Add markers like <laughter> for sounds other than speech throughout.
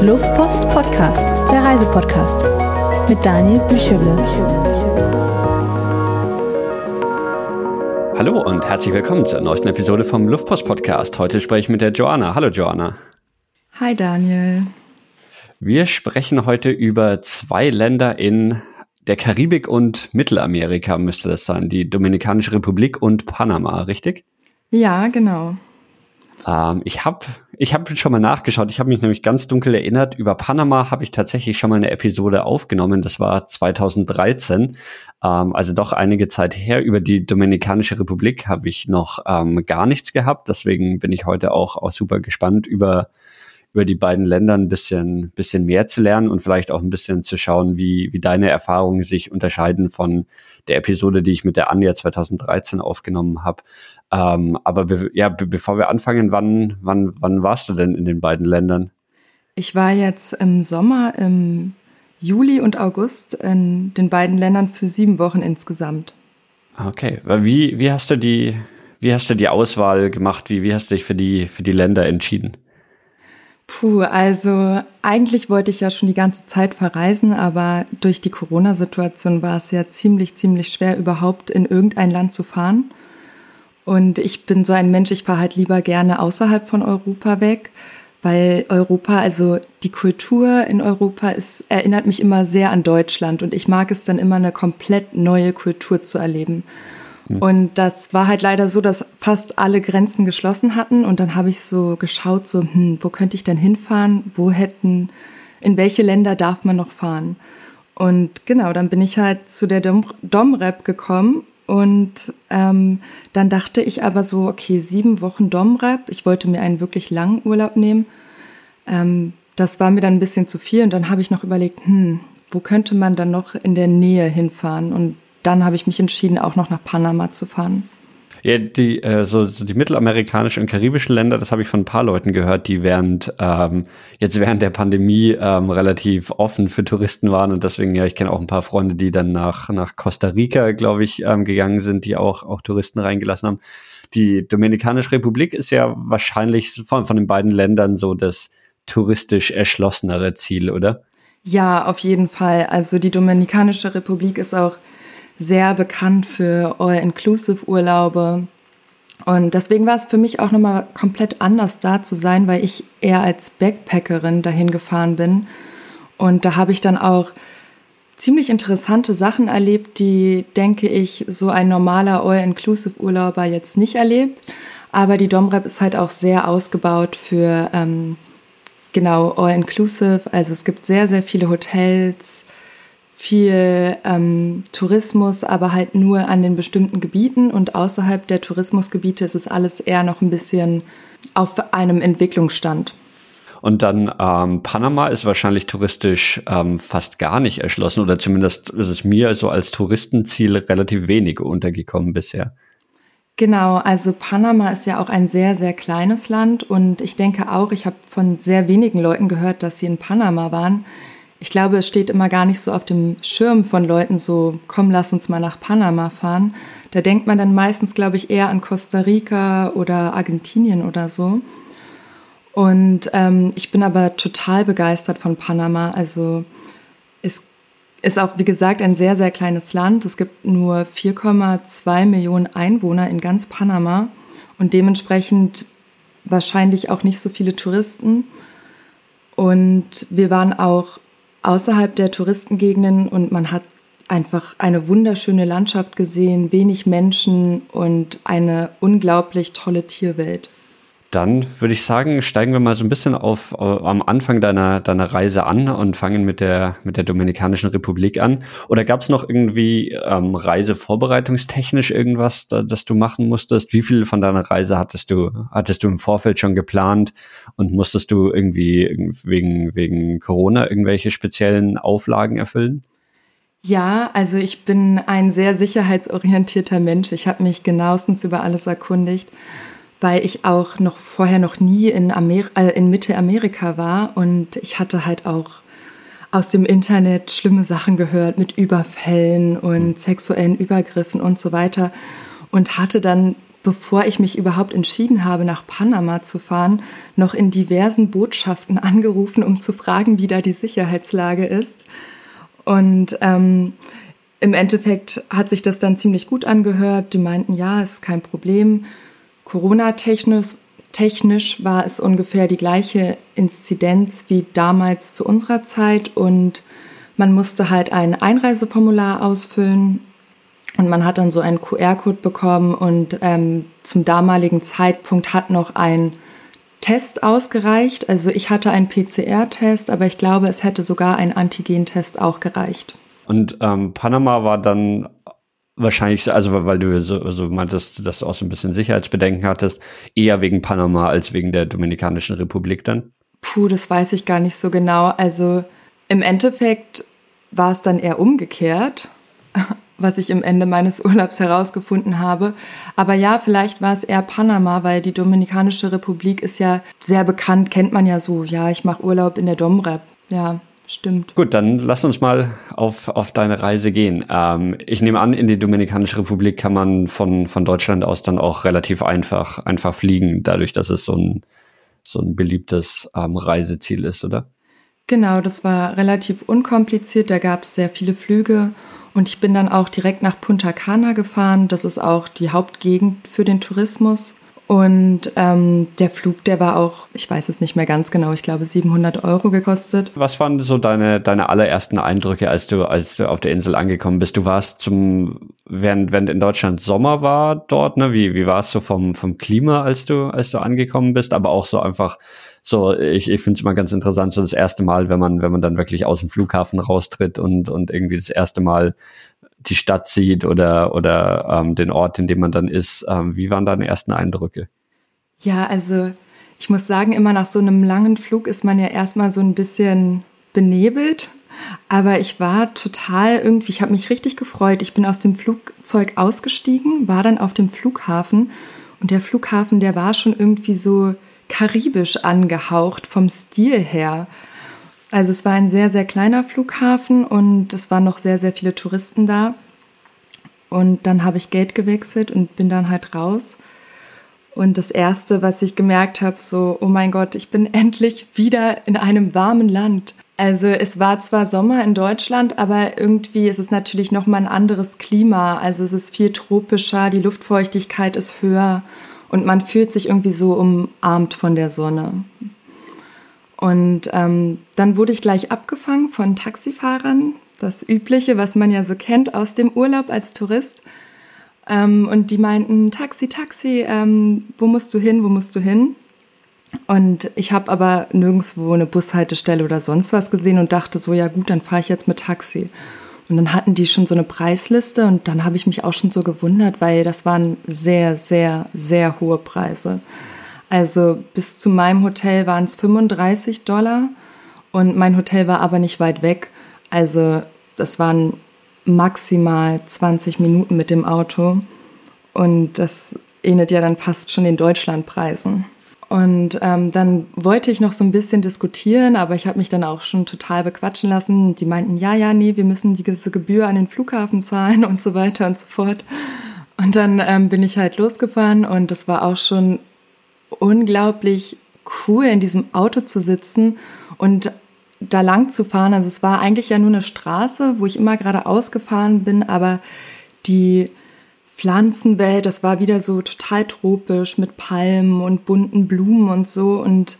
Luftpost Podcast, der Reisepodcast mit Daniel Büchele. Hallo und herzlich willkommen zur neuesten Episode vom Luftpost Podcast. Heute spreche ich mit der Joanna. Hallo Joanna. Hi Daniel. Wir sprechen heute über zwei Länder in der Karibik und Mittelamerika müsste das sein, die Dominikanische Republik und Panama, richtig? Ja, genau. Ähm, ich habe ich hab schon mal nachgeschaut. Ich habe mich nämlich ganz dunkel erinnert. Über Panama habe ich tatsächlich schon mal eine Episode aufgenommen. Das war 2013. Ähm, also doch einige Zeit her. Über die Dominikanische Republik habe ich noch ähm, gar nichts gehabt. Deswegen bin ich heute auch, auch super gespannt über über die beiden Länder ein bisschen, bisschen mehr zu lernen und vielleicht auch ein bisschen zu schauen, wie, wie deine Erfahrungen sich unterscheiden von der Episode, die ich mit der Anja 2013 aufgenommen habe. Ähm, aber be ja, be bevor wir anfangen, wann, wann, wann warst du denn in den beiden Ländern? Ich war jetzt im Sommer, im Juli und August in den beiden Ländern für sieben Wochen insgesamt. Okay, wie, wie hast du die, wie hast du die Auswahl gemacht? Wie, wie hast du dich für die, für die Länder entschieden? Puh, also eigentlich wollte ich ja schon die ganze Zeit verreisen, aber durch die Corona-Situation war es ja ziemlich, ziemlich schwer, überhaupt in irgendein Land zu fahren. Und ich bin so ein Mensch, ich fahre halt lieber gerne außerhalb von Europa weg, weil Europa, also die Kultur in Europa ist, erinnert mich immer sehr an Deutschland und ich mag es dann immer eine komplett neue Kultur zu erleben. Hm. Und das war halt leider so, dass fast alle Grenzen geschlossen hatten. Und dann habe ich so geschaut, so, hm, wo könnte ich denn hinfahren? Wo hätten, in welche Länder darf man noch fahren? Und genau, dann bin ich halt zu der Dom Domrep gekommen. Und ähm, dann dachte ich aber so, okay, sieben Wochen Domrep. Ich wollte mir einen wirklich langen Urlaub nehmen. Ähm, das war mir dann ein bisschen zu viel. Und dann habe ich noch überlegt, hm, wo könnte man dann noch in der Nähe hinfahren? Und dann habe ich mich entschieden, auch noch nach Panama zu fahren. Ja, die, äh, so, so die mittelamerikanischen und karibischen Länder, das habe ich von ein paar Leuten gehört, die während ähm, jetzt während der Pandemie ähm, relativ offen für Touristen waren und deswegen, ja, ich kenne auch ein paar Freunde, die dann nach, nach Costa Rica, glaube ich, ähm, gegangen sind, die auch, auch Touristen reingelassen haben. Die Dominikanische Republik ist ja wahrscheinlich von, von den beiden Ländern so das touristisch erschlossenere Ziel, oder? Ja, auf jeden Fall. Also die Dominikanische Republik ist auch sehr bekannt für All-Inclusive-Urlaube. Und deswegen war es für mich auch nochmal komplett anders da zu sein, weil ich eher als Backpackerin dahin gefahren bin. Und da habe ich dann auch ziemlich interessante Sachen erlebt, die, denke ich, so ein normaler All-Inclusive-Urlauber jetzt nicht erlebt. Aber die Domrep ist halt auch sehr ausgebaut für ähm, genau All-Inclusive. Also es gibt sehr, sehr viele Hotels, viel ähm, Tourismus, aber halt nur an den bestimmten Gebieten und außerhalb der Tourismusgebiete ist es alles eher noch ein bisschen auf einem Entwicklungsstand. Und dann ähm, Panama ist wahrscheinlich touristisch ähm, fast gar nicht erschlossen oder zumindest ist es mir so als Touristenziel relativ wenig untergekommen bisher. Genau, also Panama ist ja auch ein sehr, sehr kleines Land und ich denke auch, ich habe von sehr wenigen Leuten gehört, dass sie in Panama waren ich glaube, es steht immer gar nicht so auf dem Schirm von Leuten so, komm, lass uns mal nach Panama fahren. Da denkt man dann meistens, glaube ich, eher an Costa Rica oder Argentinien oder so. Und ähm, ich bin aber total begeistert von Panama. Also es ist auch, wie gesagt, ein sehr, sehr kleines Land. Es gibt nur 4,2 Millionen Einwohner in ganz Panama und dementsprechend wahrscheinlich auch nicht so viele Touristen. Und wir waren auch außerhalb der Touristengegenden und man hat einfach eine wunderschöne Landschaft gesehen, wenig Menschen und eine unglaublich tolle Tierwelt. Dann würde ich sagen, steigen wir mal so ein bisschen auf äh, am Anfang deiner deiner Reise an und fangen mit der mit der Dominikanischen Republik an. Oder gab es noch irgendwie ähm, Reisevorbereitungstechnisch irgendwas, da, das du machen musstest? Wie viel von deiner Reise hattest du hattest du im Vorfeld schon geplant und musstest du irgendwie wegen wegen Corona irgendwelche speziellen Auflagen erfüllen? Ja, also ich bin ein sehr sicherheitsorientierter Mensch. Ich habe mich genauestens über alles erkundigt weil ich auch noch vorher noch nie in, Amer äh, in Mittelamerika war und ich hatte halt auch aus dem Internet schlimme Sachen gehört mit Überfällen und sexuellen Übergriffen und so weiter und hatte dann bevor ich mich überhaupt entschieden habe, nach Panama zu fahren, noch in diversen Botschaften <laughs> angerufen, um zu fragen, wie da die Sicherheitslage ist. Und ähm, im Endeffekt hat sich das dann ziemlich gut angehört. Die meinten, ja, ist kein Problem. Corona-technisch technisch war es ungefähr die gleiche Inzidenz wie damals zu unserer Zeit und man musste halt ein Einreiseformular ausfüllen und man hat dann so einen QR-Code bekommen und ähm, zum damaligen Zeitpunkt hat noch ein Test ausgereicht. Also ich hatte einen PCR-Test, aber ich glaube, es hätte sogar ein Antigen-Test auch gereicht. Und ähm, Panama war dann wahrscheinlich, also weil du so, so meintest, dass du auch so ein bisschen Sicherheitsbedenken hattest, eher wegen Panama als wegen der Dominikanischen Republik dann? Puh, das weiß ich gar nicht so genau. Also im Endeffekt war es dann eher umgekehrt <laughs> was ich im Ende meines <laughs> Urlaubs herausgefunden habe. Aber ja, vielleicht war es eher Panama, weil die Dominikanische Republik ist ja sehr bekannt, kennt man ja so. Ja, ich mache Urlaub in der Domrep. Ja, stimmt. Gut, dann lass uns mal auf, auf deine Reise gehen. Ähm, ich nehme an, in die Dominikanische Republik kann man von, von Deutschland aus dann auch relativ einfach, einfach fliegen, dadurch, dass es so ein, so ein beliebtes ähm, Reiseziel ist, oder? Genau, das war relativ unkompliziert. Da gab es sehr viele Flüge und ich bin dann auch direkt nach Punta Cana gefahren. Das ist auch die Hauptgegend für den Tourismus. Und ähm, der Flug, der war auch, ich weiß es nicht mehr ganz genau, ich glaube 700 Euro gekostet. Was waren so deine, deine allerersten Eindrücke, als du, als du auf der Insel angekommen bist? Du warst zum, während, während in Deutschland Sommer war dort, ne? Wie, wie war es so vom, vom Klima, als du, als du angekommen bist? Aber auch so einfach, so, ich, ich finde es immer ganz interessant, so das erste Mal, wenn man, wenn man dann wirklich aus dem Flughafen raustritt und, und irgendwie das erste Mal die Stadt sieht oder, oder ähm, den Ort, in dem man dann ist. Ähm, wie waren deine ersten Eindrücke? Ja, also ich muss sagen, immer nach so einem langen Flug ist man ja erstmal so ein bisschen benebelt. Aber ich war total irgendwie, ich habe mich richtig gefreut. Ich bin aus dem Flugzeug ausgestiegen, war dann auf dem Flughafen und der Flughafen, der war schon irgendwie so karibisch angehaucht vom Stil her. Also es war ein sehr, sehr kleiner Flughafen und es waren noch sehr, sehr viele Touristen da. Und dann habe ich Geld gewechselt und bin dann halt raus. Und das Erste, was ich gemerkt habe, so, oh mein Gott, ich bin <laughs> endlich wieder in einem warmen Land. Also es war zwar Sommer in Deutschland, aber irgendwie ist es natürlich nochmal ein anderes Klima. Also es ist viel tropischer, die Luftfeuchtigkeit ist höher und man fühlt sich irgendwie so umarmt von der Sonne. Und ähm, dann wurde ich gleich abgefangen von Taxifahrern, das Übliche, was man ja so kennt aus dem Urlaub als Tourist. Ähm, und die meinten, Taxi, Taxi, ähm, wo musst du hin, wo musst du hin? Und ich habe aber nirgendwo eine Bushaltestelle oder sonst was gesehen und dachte so, ja gut, dann fahre ich jetzt mit Taxi. Und dann hatten die schon so eine Preisliste und dann habe ich mich auch schon so gewundert, weil das waren sehr, sehr, sehr hohe Preise. Also bis zu meinem Hotel waren es 35 Dollar und mein Hotel war aber nicht weit weg. Also das waren maximal 20 Minuten mit dem Auto und das ähnelt ja dann fast schon den Deutschlandpreisen. Und ähm, dann wollte ich noch so ein bisschen diskutieren, aber ich habe mich dann auch schon total bequatschen lassen. Die meinten, ja, ja, nee, wir müssen diese Gebühr an den Flughafen zahlen <laughs> und so weiter und so fort. Und dann ähm, bin ich halt losgefahren und das war auch schon unglaublich cool, in diesem Auto zu sitzen und da lang zu fahren. Also es war eigentlich ja nur eine Straße, wo ich immer gerade ausgefahren bin, aber die Pflanzenwelt, das war wieder so total tropisch mit Palmen und bunten Blumen und so. Und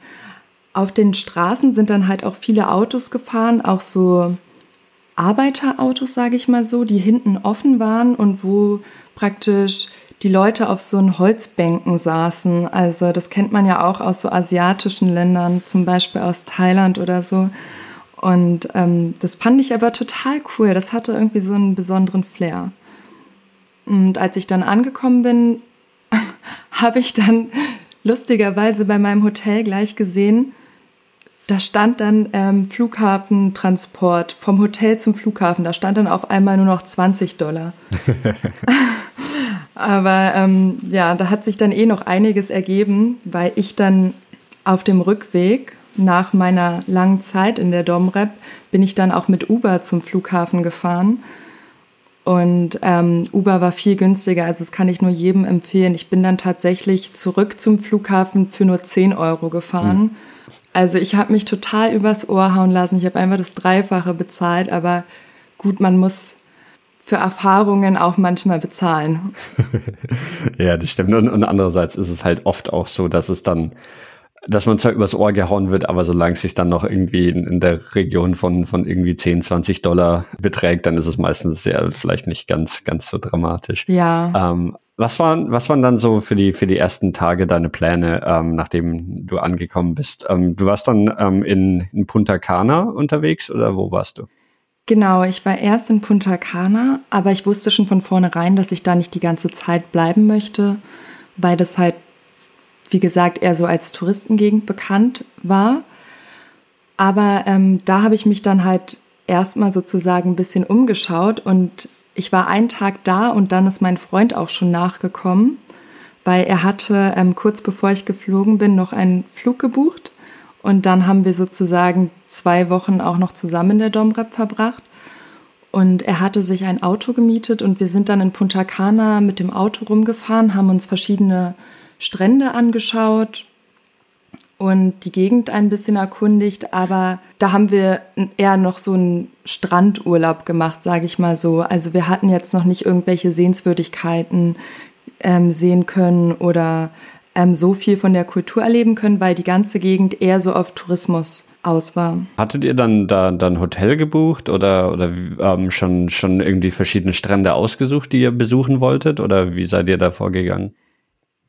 auf den Straßen sind dann halt auch viele Autos gefahren, auch so Arbeiterautos, sage ich mal so, die hinten offen waren und wo praktisch die Leute auf so einen Holzbänken saßen. Also das kennt man ja auch aus so asiatischen Ländern, zum Beispiel aus Thailand oder so. Und ähm, das fand ich aber total cool. Das hatte irgendwie so einen besonderen Flair. Und als ich dann angekommen bin, <laughs> habe ich dann lustigerweise bei meinem Hotel gleich gesehen, da stand dann ähm, Flughafentransport vom Hotel zum Flughafen. Da stand dann auf einmal nur noch 20 Dollar. <laughs> Aber ähm, ja, da hat sich dann eh noch einiges ergeben, weil ich dann auf dem Rückweg nach meiner langen Zeit in der Domrep bin ich dann auch mit Uber zum Flughafen gefahren. und ähm, Uber war viel günstiger. Also das kann ich nur jedem empfehlen. Ich bin dann tatsächlich zurück zum Flughafen für nur 10 Euro gefahren. Mhm. Also ich habe mich total übers Ohr hauen lassen. Ich habe einfach das Dreifache bezahlt, aber gut, man muss für Erfahrungen auch manchmal bezahlen. <laughs> ja, das stimmt. Und, und andererseits ist es halt oft auch so, dass es dann dass man zwar übers Ohr gehauen wird, aber solange es sich dann noch irgendwie in, in, der Region von, von irgendwie 10, 20 Dollar beträgt, dann ist es meistens ja vielleicht nicht ganz, ganz so dramatisch. Ja. Ähm, was waren, was waren dann so für die, für die ersten Tage deine Pläne, ähm, nachdem du angekommen bist? Ähm, du warst dann ähm, in, in Punta Cana unterwegs oder wo warst du? Genau, ich war erst in Punta Cana, aber ich wusste schon von vornherein, dass ich da nicht die ganze Zeit bleiben möchte, weil das halt wie gesagt, eher so als Touristengegend bekannt war. Aber ähm, da habe ich mich dann halt erstmal sozusagen ein bisschen umgeschaut und ich war einen Tag da und dann ist mein Freund auch schon nachgekommen, weil er hatte ähm, kurz bevor ich geflogen bin noch einen Flug gebucht und dann haben wir sozusagen zwei Wochen auch noch zusammen in der Domrep verbracht. Und er hatte sich ein Auto gemietet und wir sind dann in Punta Cana mit dem Auto rumgefahren, haben uns verschiedene Strände angeschaut und die Gegend ein bisschen erkundigt, aber da haben wir eher noch so einen Strandurlaub gemacht, sage ich mal so. Also wir hatten jetzt noch nicht irgendwelche Sehenswürdigkeiten ähm, sehen können oder ähm, so viel von der Kultur erleben können, weil die ganze Gegend eher so auf Tourismus aus war. Hattet ihr dann da dann Hotel gebucht oder, oder ähm, schon, schon irgendwie verschiedene Strände ausgesucht, die ihr besuchen wolltet oder wie seid ihr da vorgegangen?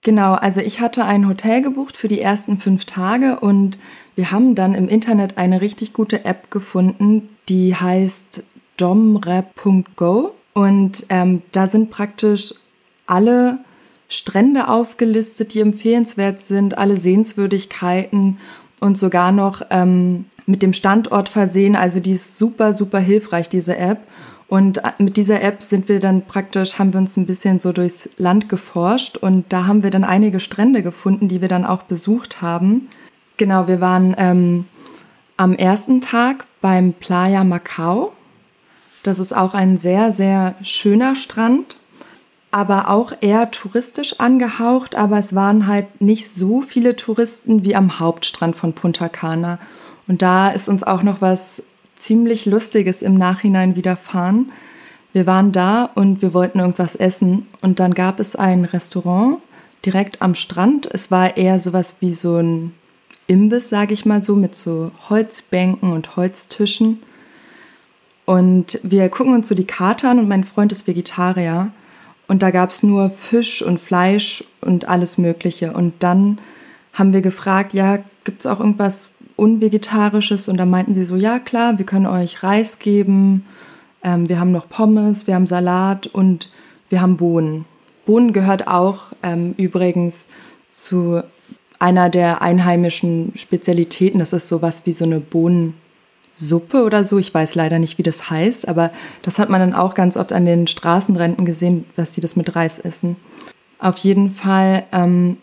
Genau, also ich hatte ein Hotel gebucht für die ersten fünf Tage und wir haben dann im Internet eine richtig gute App gefunden, die heißt domrep.go und ähm, da sind praktisch alle Strände aufgelistet, die empfehlenswert sind, alle Sehenswürdigkeiten und sogar noch ähm, mit dem Standort versehen. Also die ist super, super hilfreich, diese App. Und äh, mit dieser App sind wir dann praktisch, haben wir uns ein bisschen so durchs Land geforscht und da haben wir dann einige Strände gefunden, die wir dann auch besucht haben. Genau, wir waren ähm, am ersten Tag beim Playa Macau. Das ist auch ein sehr, sehr schöner Strand, aber auch eher touristisch angehaucht, aber es waren halt nicht so viele Touristen wie am Hauptstrand von Punta Cana. Und da ist uns auch noch was ziemlich Lustiges im Nachhinein widerfahren. Wir waren da und wir wollten irgendwas essen und dann gab es ein Restaurant direkt am Strand. Es war eher sowas wie so ein Imbiss, sage ich mal so, mit so Holzbänken und Holztischen. Und wir gucken uns so die Karte an und mein Freund ist Vegetarier. Und da gab es nur Fisch und Fleisch und alles Mögliche. Und dann haben wir gefragt, ja, gibt es auch irgendwas Unvegetarisches und da meinten sie so, ja klar, wir können euch Reis geben, ähm, wir haben noch Pommes, wir haben Salat und wir haben Bohnen. Bohnen gehört auch ähm, übrigens zu einer der einheimischen Spezialitäten. Das ist sowas wie so eine Bohnensuppe oder so. Ich weiß leider nicht, wie das heißt, aber das hat man dann auch ganz oft an den Straßenrenten gesehen, dass sie das mit Reis essen. Auf jeden Fall ähm,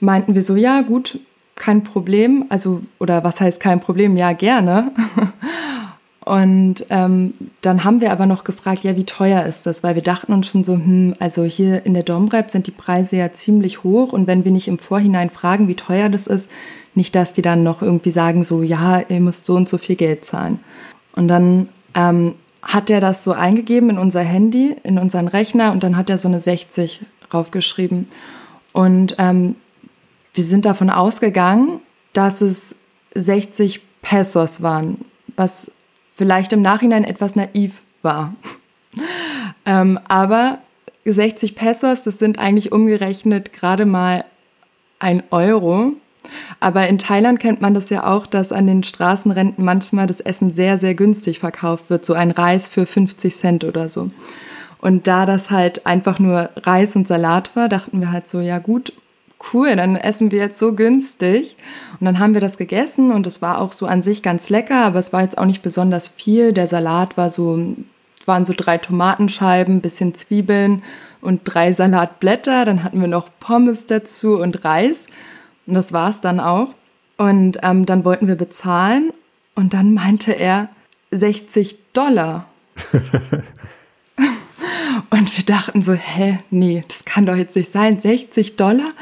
meinten wir so, ja gut, kein Problem. Also, oder was heißt kein Problem? Ja, gerne. <laughs> Und ähm, dann haben wir aber noch gefragt, ja, wie teuer ist das? Weil wir dachten uns schon so, hm, also hier in der Domrep sind die Preise ja ziemlich hoch und wenn wir nicht im Vorhinein fragen, wie teuer das ist, nicht, dass die dann noch irgendwie sagen, so, ja, ihr müsst so und so viel Geld zahlen. Und dann ähm, hat er das so eingegeben in unser Handy, in unseren Rechner und dann hat er so eine 60 raufgeschrieben. Und ähm, wir sind davon ausgegangen, dass es 60 Pesos waren, was vielleicht im Nachhinein etwas naiv war. <laughs> ähm, aber 60 Pesos, das sind eigentlich umgerechnet gerade mal ein Euro. Aber in Thailand kennt man das ja auch, dass an den Straßenrenten manchmal das Essen sehr, sehr günstig verkauft wird. So ein Reis für 50 Cent oder so. Und da das halt einfach nur Reis und Salat war, dachten wir halt so, ja gut, cool, dann essen wir jetzt so günstig. Und dann haben wir das gegessen und es war auch so an sich ganz lecker, aber es war jetzt auch nicht besonders viel. Der Salat war so, waren so drei Tomatenscheiben, bisschen Zwiebeln und drei Salatblätter. Dann hatten wir noch Pommes dazu und Reis. Und das war es dann auch. Und ähm, dann wollten wir bezahlen und dann meinte er 60 Dollar. <laughs> Und wir dachten so, hä, nee, das kann doch jetzt nicht sein, 60 Dollar?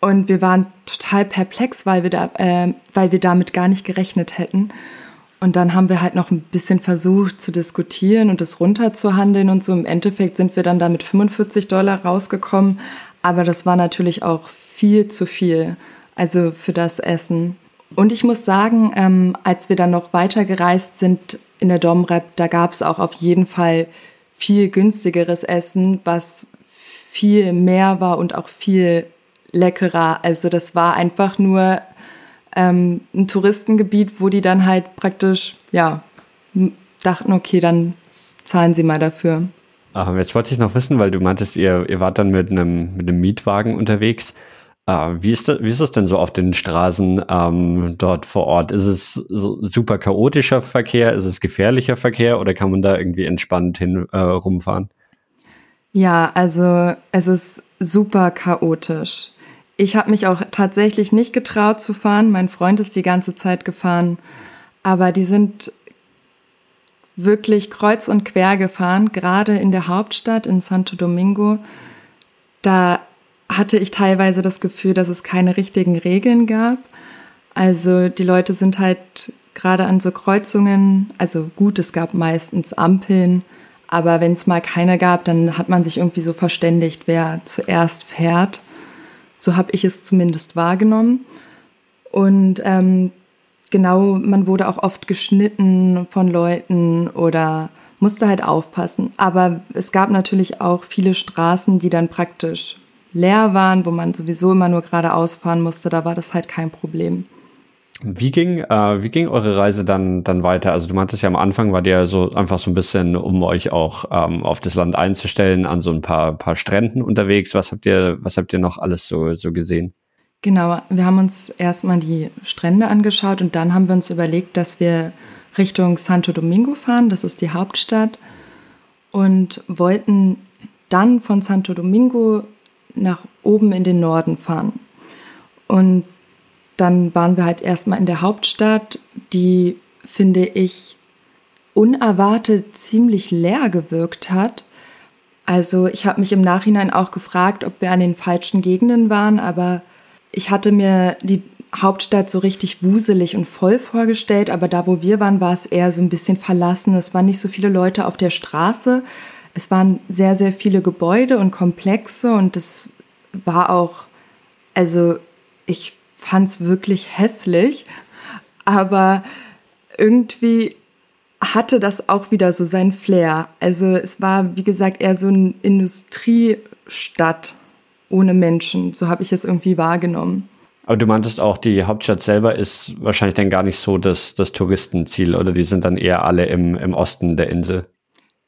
Und wir waren total perplex, weil wir, da, äh, weil wir damit gar nicht gerechnet hätten. Und dann haben wir halt noch ein bisschen versucht zu diskutieren und das runterzuhandeln und so. Im Endeffekt sind wir dann da mit 45 Dollar rausgekommen. Aber das war natürlich auch viel zu viel, also für das Essen. Und ich muss sagen, ähm, als wir dann noch weiter gereist sind in der Domrep, da gab es auch auf jeden Fall viel günstigeres Essen, was viel mehr war und auch viel leckerer. Also das war einfach nur ähm, ein Touristengebiet, wo die dann halt praktisch, ja, dachten, okay, dann zahlen sie mal dafür. Ähm, jetzt wollte ich noch wissen, weil du meintest, ihr, ihr wart dann mit einem, mit einem Mietwagen unterwegs. Äh, wie, ist das, wie ist es denn so auf den Straßen ähm, dort vor Ort? Ist es so super chaotischer Verkehr? Ist es gefährlicher Verkehr oder kann man da irgendwie entspannt hin äh, rumfahren? Ja, also es ist super chaotisch. Ich habe mich auch tatsächlich nicht getraut zu fahren. Mein Freund ist die ganze Zeit gefahren. Aber die sind wirklich kreuz und quer gefahren, gerade in der Hauptstadt in Santo Domingo. Da hatte ich teilweise das Gefühl, dass es keine richtigen Regeln gab. Also die Leute sind halt gerade an so Kreuzungen, also gut, es gab meistens Ampeln, aber wenn es mal keine gab, dann hat man sich irgendwie so verständigt, wer zuerst fährt. So habe ich es zumindest wahrgenommen. Und ähm, genau, man wurde auch oft geschnitten von Leuten oder musste halt aufpassen. Aber es gab natürlich auch viele Straßen, die dann praktisch leer waren, wo man sowieso immer nur geradeaus fahren musste. Da war das halt kein Problem. Wie ging, äh, wie ging eure Reise dann, dann weiter? Also du meintest ja am Anfang war der so einfach so ein bisschen, um euch auch ähm, auf das Land einzustellen, an so ein paar, paar Stränden unterwegs. Was habt ihr, was habt ihr noch alles so, so gesehen? Genau, wir haben uns erstmal die Strände angeschaut und dann haben wir uns überlegt, dass wir Richtung Santo Domingo fahren, das ist die Hauptstadt, und wollten dann von Santo Domingo nach oben in den Norden fahren. Und dann waren wir halt erstmal in der Hauptstadt, die, finde ich, unerwartet ziemlich leer gewirkt hat. Also ich habe mich im Nachhinein auch gefragt, ob wir an den falschen Gegenden waren, aber ich hatte mir die Hauptstadt so richtig wuselig und voll vorgestellt, aber da, wo wir waren, war es eher so ein bisschen verlassen. Es waren nicht so viele Leute auf der Straße. Es waren sehr, sehr viele Gebäude und Komplexe und es war auch, also ich fand es wirklich hässlich, aber irgendwie hatte das auch wieder so sein Flair. Also es war, wie gesagt, eher so eine Industriestadt ohne Menschen. So habe ich es irgendwie wahrgenommen. Aber du meintest auch, die Hauptstadt selber ist wahrscheinlich dann gar nicht so das, das Touristenziel oder die sind dann eher alle im, im Osten der Insel.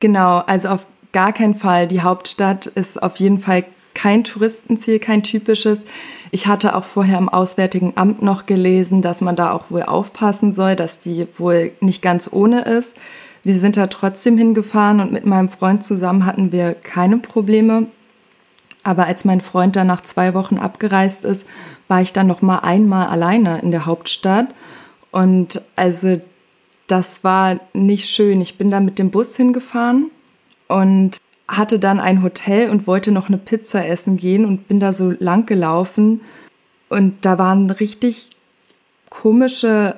Genau, also auf gar keinen Fall. Die Hauptstadt ist auf jeden Fall kein Touristenziel, kein typisches. Ich hatte auch vorher im Auswärtigen Amt noch gelesen, dass man da auch wohl aufpassen soll, dass die wohl nicht ganz ohne ist. Wir sind da trotzdem hingefahren und mit meinem Freund zusammen hatten wir keine Probleme. Aber als mein Freund dann nach zwei Wochen abgereist ist, war ich dann noch mal einmal alleine in der Hauptstadt. Und also das war nicht schön. Ich bin da mit dem Bus hingefahren und hatte dann ein Hotel und wollte noch eine Pizza essen gehen und bin da so lang gelaufen und da waren richtig komische,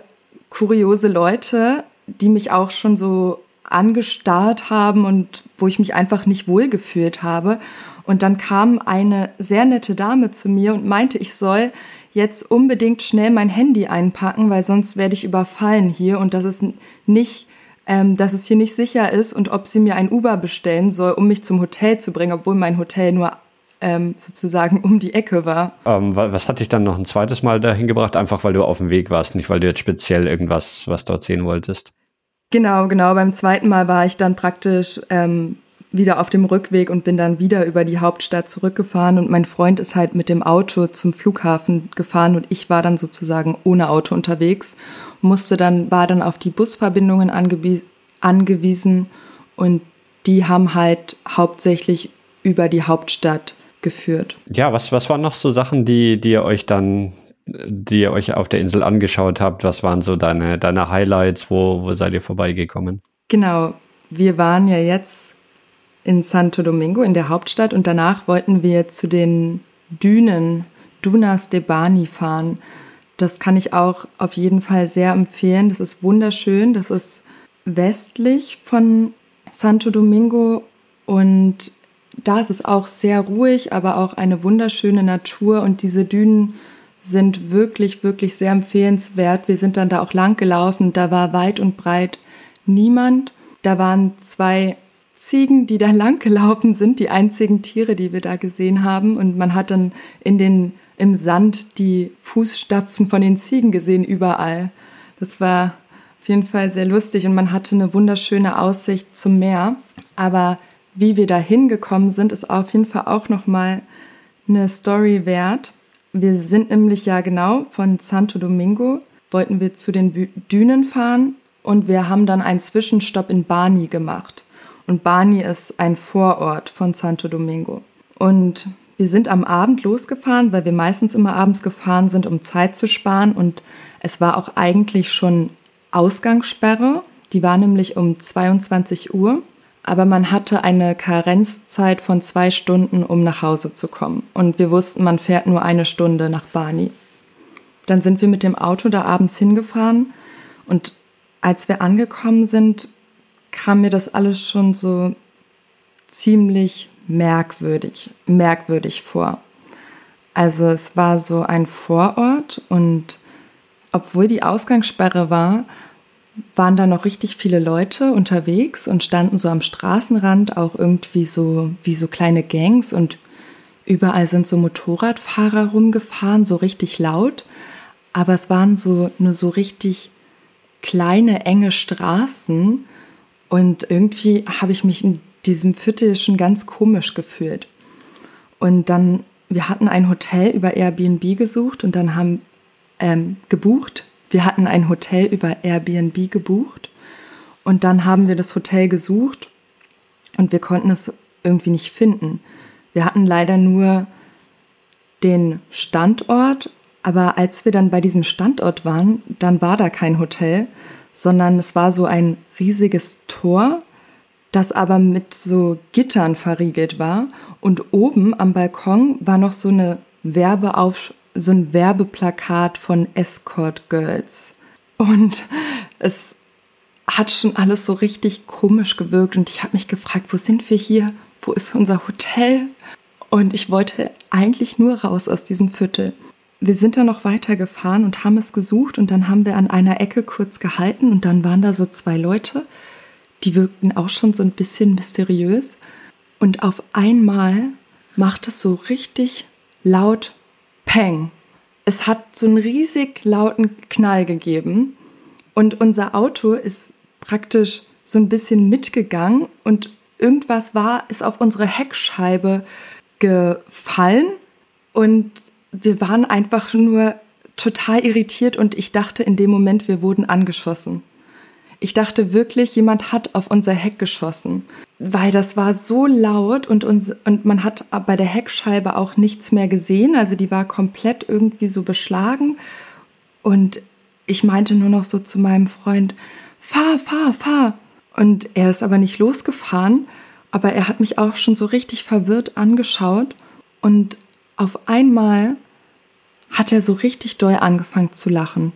kuriose Leute, die mich auch schon so angestarrt haben und wo ich mich einfach nicht wohlgefühlt habe. Und dann kam eine sehr nette Dame zu mir und meinte, ich soll jetzt unbedingt schnell mein Handy einpacken, weil sonst werde ich überfallen hier und das ist nicht ähm, dass es hier nicht sicher ist und ob sie mir ein Uber bestellen soll, um mich zum Hotel zu bringen, obwohl mein Hotel nur ähm, sozusagen um die Ecke war. Ähm, was hat dich dann noch ein zweites Mal dahin gebracht? Einfach weil du auf dem Weg warst, nicht weil du jetzt speziell irgendwas, was dort sehen wolltest? Genau, genau. Beim zweiten Mal war ich dann praktisch ähm, wieder auf dem Rückweg und bin dann wieder über die Hauptstadt zurückgefahren und mein Freund ist halt mit dem Auto zum Flughafen gefahren und ich war dann sozusagen ohne Auto unterwegs, musste dann, war dann auf die Busverbindungen angewies angewiesen und die haben halt hauptsächlich über die Hauptstadt geführt. Ja, was, was waren noch so Sachen, die, die ihr euch dann, die ihr euch auf der Insel angeschaut habt? Was waren so deine, deine Highlights? Wo, wo seid ihr vorbeigekommen? Genau, wir waren ja jetzt in Santo Domingo, in der Hauptstadt. Und danach wollten wir zu den Dünen, Dunas de Bani fahren. Das kann ich auch auf jeden Fall sehr empfehlen. Das ist wunderschön. Das ist westlich von Santo Domingo und da ist es auch sehr ruhig, aber auch eine wunderschöne Natur und diese Dünen sind wirklich, wirklich sehr empfehlenswert. Wir sind dann da auch lang gelaufen. Da war weit und breit niemand. Da waren zwei Ziegen, die da <laughs> lang gelaufen sind, die einzigen Tiere, die wir da gesehen haben. Und man hat dann in den, im Sand die Fußstapfen von den Ziegen gesehen überall. Das war auf jeden Fall sehr lustig und man hatte eine wunderschöne Aussicht zum Meer. Aber wie wir da hingekommen sind, ist auf jeden Fall auch nochmal eine Story wert. Wir sind nämlich ja genau von Santo Domingo, wollten wir zu den Dünen fahren und wir haben dann einen Zwischenstopp in Bani gemacht. Und Bani ist ein Vorort von Santo Domingo. Und wir sind am Abend losgefahren, weil wir meistens immer abends gefahren sind, um Zeit zu sparen. Und es war auch eigentlich schon Ausgangssperre. Die war nämlich um 22 Uhr aber man hatte eine Karenzzeit von zwei Stunden, um nach Hause zu kommen. Und wir wussten, man fährt nur eine Stunde nach Bani. Dann sind wir mit dem Auto da abends hingefahren und als wir angekommen sind, kam mir das alles schon so ziemlich merkwürdig, merkwürdig vor. Also es war so ein Vorort und obwohl die Ausgangssperre war, waren da noch richtig viele Leute unterwegs und standen so am Straßenrand auch irgendwie so wie so kleine Gangs und überall sind so Motorradfahrer rumgefahren, so richtig laut. Aber es waren so nur so richtig kleine, enge Straßen und irgendwie habe ich mich in diesem Viertel schon ganz komisch gefühlt. Und dann, wir hatten ein Hotel über Airbnb gesucht und dann haben ähm, gebucht wir hatten ein Hotel über Airbnb gebucht und dann haben wir das Hotel gesucht und wir konnten es irgendwie nicht finden. Wir hatten leider nur den Standort, aber als wir dann bei diesem Standort waren, dann war da kein Hotel, sondern es war so ein riesiges Tor, das aber mit so Gittern verriegelt war und oben am Balkon war noch so eine Werbeauf so ein Werbeplakat von Escort Girls. Und es hat schon alles so richtig komisch gewirkt und ich habe mich gefragt, wo sind wir hier? Wo ist unser Hotel? Und ich wollte eigentlich nur raus aus diesem Viertel. Wir sind dann noch weiter gefahren und haben es gesucht und dann haben wir an einer Ecke kurz gehalten und dann waren da so zwei Leute, die wirkten auch schon so ein bisschen mysteriös und auf einmal macht es so richtig laut Peng. Es hat so einen riesig lauten Knall gegeben und unser Auto ist praktisch so ein bisschen mitgegangen und irgendwas war, ist auf unsere Heckscheibe gefallen und wir waren einfach nur total irritiert und ich dachte in dem Moment, wir wurden angeschossen. Ich dachte wirklich, jemand hat auf unser Heck geschossen, weil das war so laut und, uns, und man hat bei der Heckscheibe auch nichts mehr gesehen. Also die war komplett irgendwie so beschlagen. Und ich meinte nur noch so zu meinem Freund, fahr, fahr, fahr. Und er ist aber nicht losgefahren, aber er hat mich auch schon so richtig verwirrt angeschaut. Und auf einmal hat er so richtig doll angefangen zu lachen.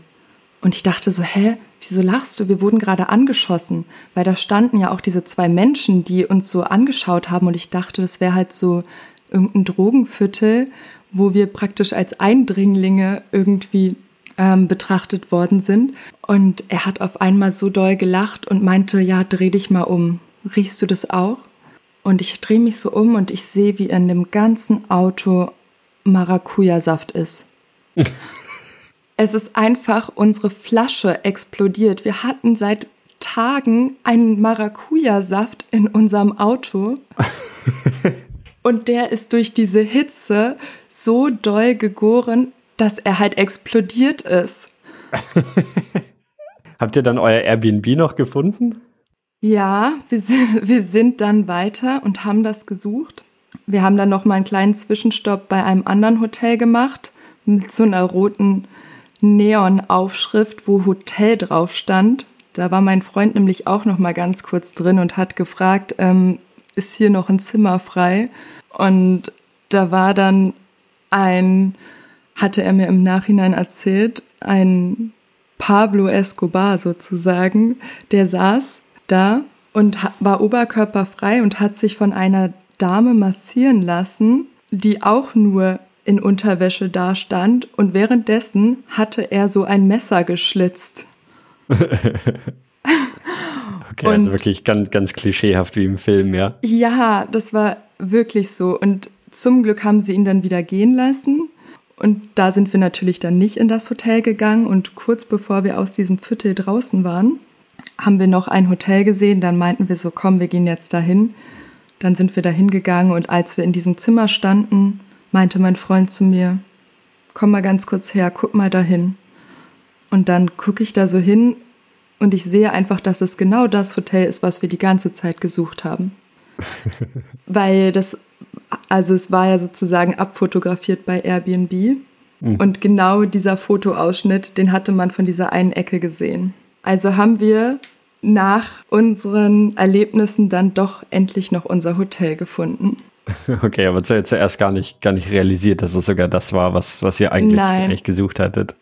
Und ich dachte so, hä, wieso lachst du? Wir wurden gerade angeschossen, weil da standen ja auch diese zwei Menschen, die uns so angeschaut haben und ich dachte, das wäre halt so irgendein Drogenviertel, wo wir praktisch als Eindringlinge irgendwie ähm, betrachtet worden sind. Und er hat auf einmal so doll gelacht und meinte, ja, dreh dich mal um. Riechst du das auch? Und ich drehe mich so um und ich sehe, wie in dem ganzen Auto Maracuja-Saft ist. <laughs> Es ist einfach unsere Flasche explodiert. Wir hatten seit Tagen einen Maracuja-Saft in unserem Auto. <laughs> Und der ist durch diese Hitze so doll gegoren, dass er halt explodiert ist. <laughs> Habt ihr dann euer Airbnb noch gefunden? Ja, wir sind, wir sind dann weiter und haben das gesucht. Wir haben dann noch mal einen kleinen Zwischenstopp bei einem anderen Hotel gemacht mit so einer roten Neon-Aufschrift, wo Hotel drauf stand. Da war mein Freund nämlich auch noch mal ganz kurz drin und hat gefragt, ähm, ist hier noch ein Zimmer frei. Und da war dann ein, hatte er mir im Nachhinein erzählt, ein Pablo Escobar sozusagen, der saß da und war oberkörperfrei und hat sich von einer Dame massieren lassen, die auch nur in Unterwäsche dastand und währenddessen hatte er so ein Messer geschlitzt. <laughs> Okay, also und, also wirklich ganz, ganz klischeehaft wie im Film, ja. Ja, das war wirklich so. Und zum Glück haben sie ihn dann wieder gehen lassen. Und da sind wir natürlich dann nicht in das Hotel gegangen. Und kurz bevor wir aus diesem Viertel draußen waren, haben wir noch ein Hotel gesehen. Dann meinten wir so, komm, wir gehen jetzt dahin. Dann sind wir dahin gegangen und als wir in diesem Zimmer standen, meinte mein Freund zu mir, komm mal ganz kurz her, guck mal dahin. Und dann gucke ich da so hin und ich sehe einfach, dass es genau das Hotel ist, was wir die ganze Zeit gesucht haben. <laughs> Weil das, also es war ja sozusagen abfotografiert bei Airbnb. Mhm. Und genau dieser Fotoausschnitt, den hatte man von dieser einen Ecke gesehen. Also haben wir nach unseren Erlebnissen dann doch endlich noch unser Hotel gefunden. <laughs> Okay, aber zuerst gar nicht, gar nicht realisiert, dass es sogar das war, was, was ihr eigentlich, eigentlich gesucht hattet.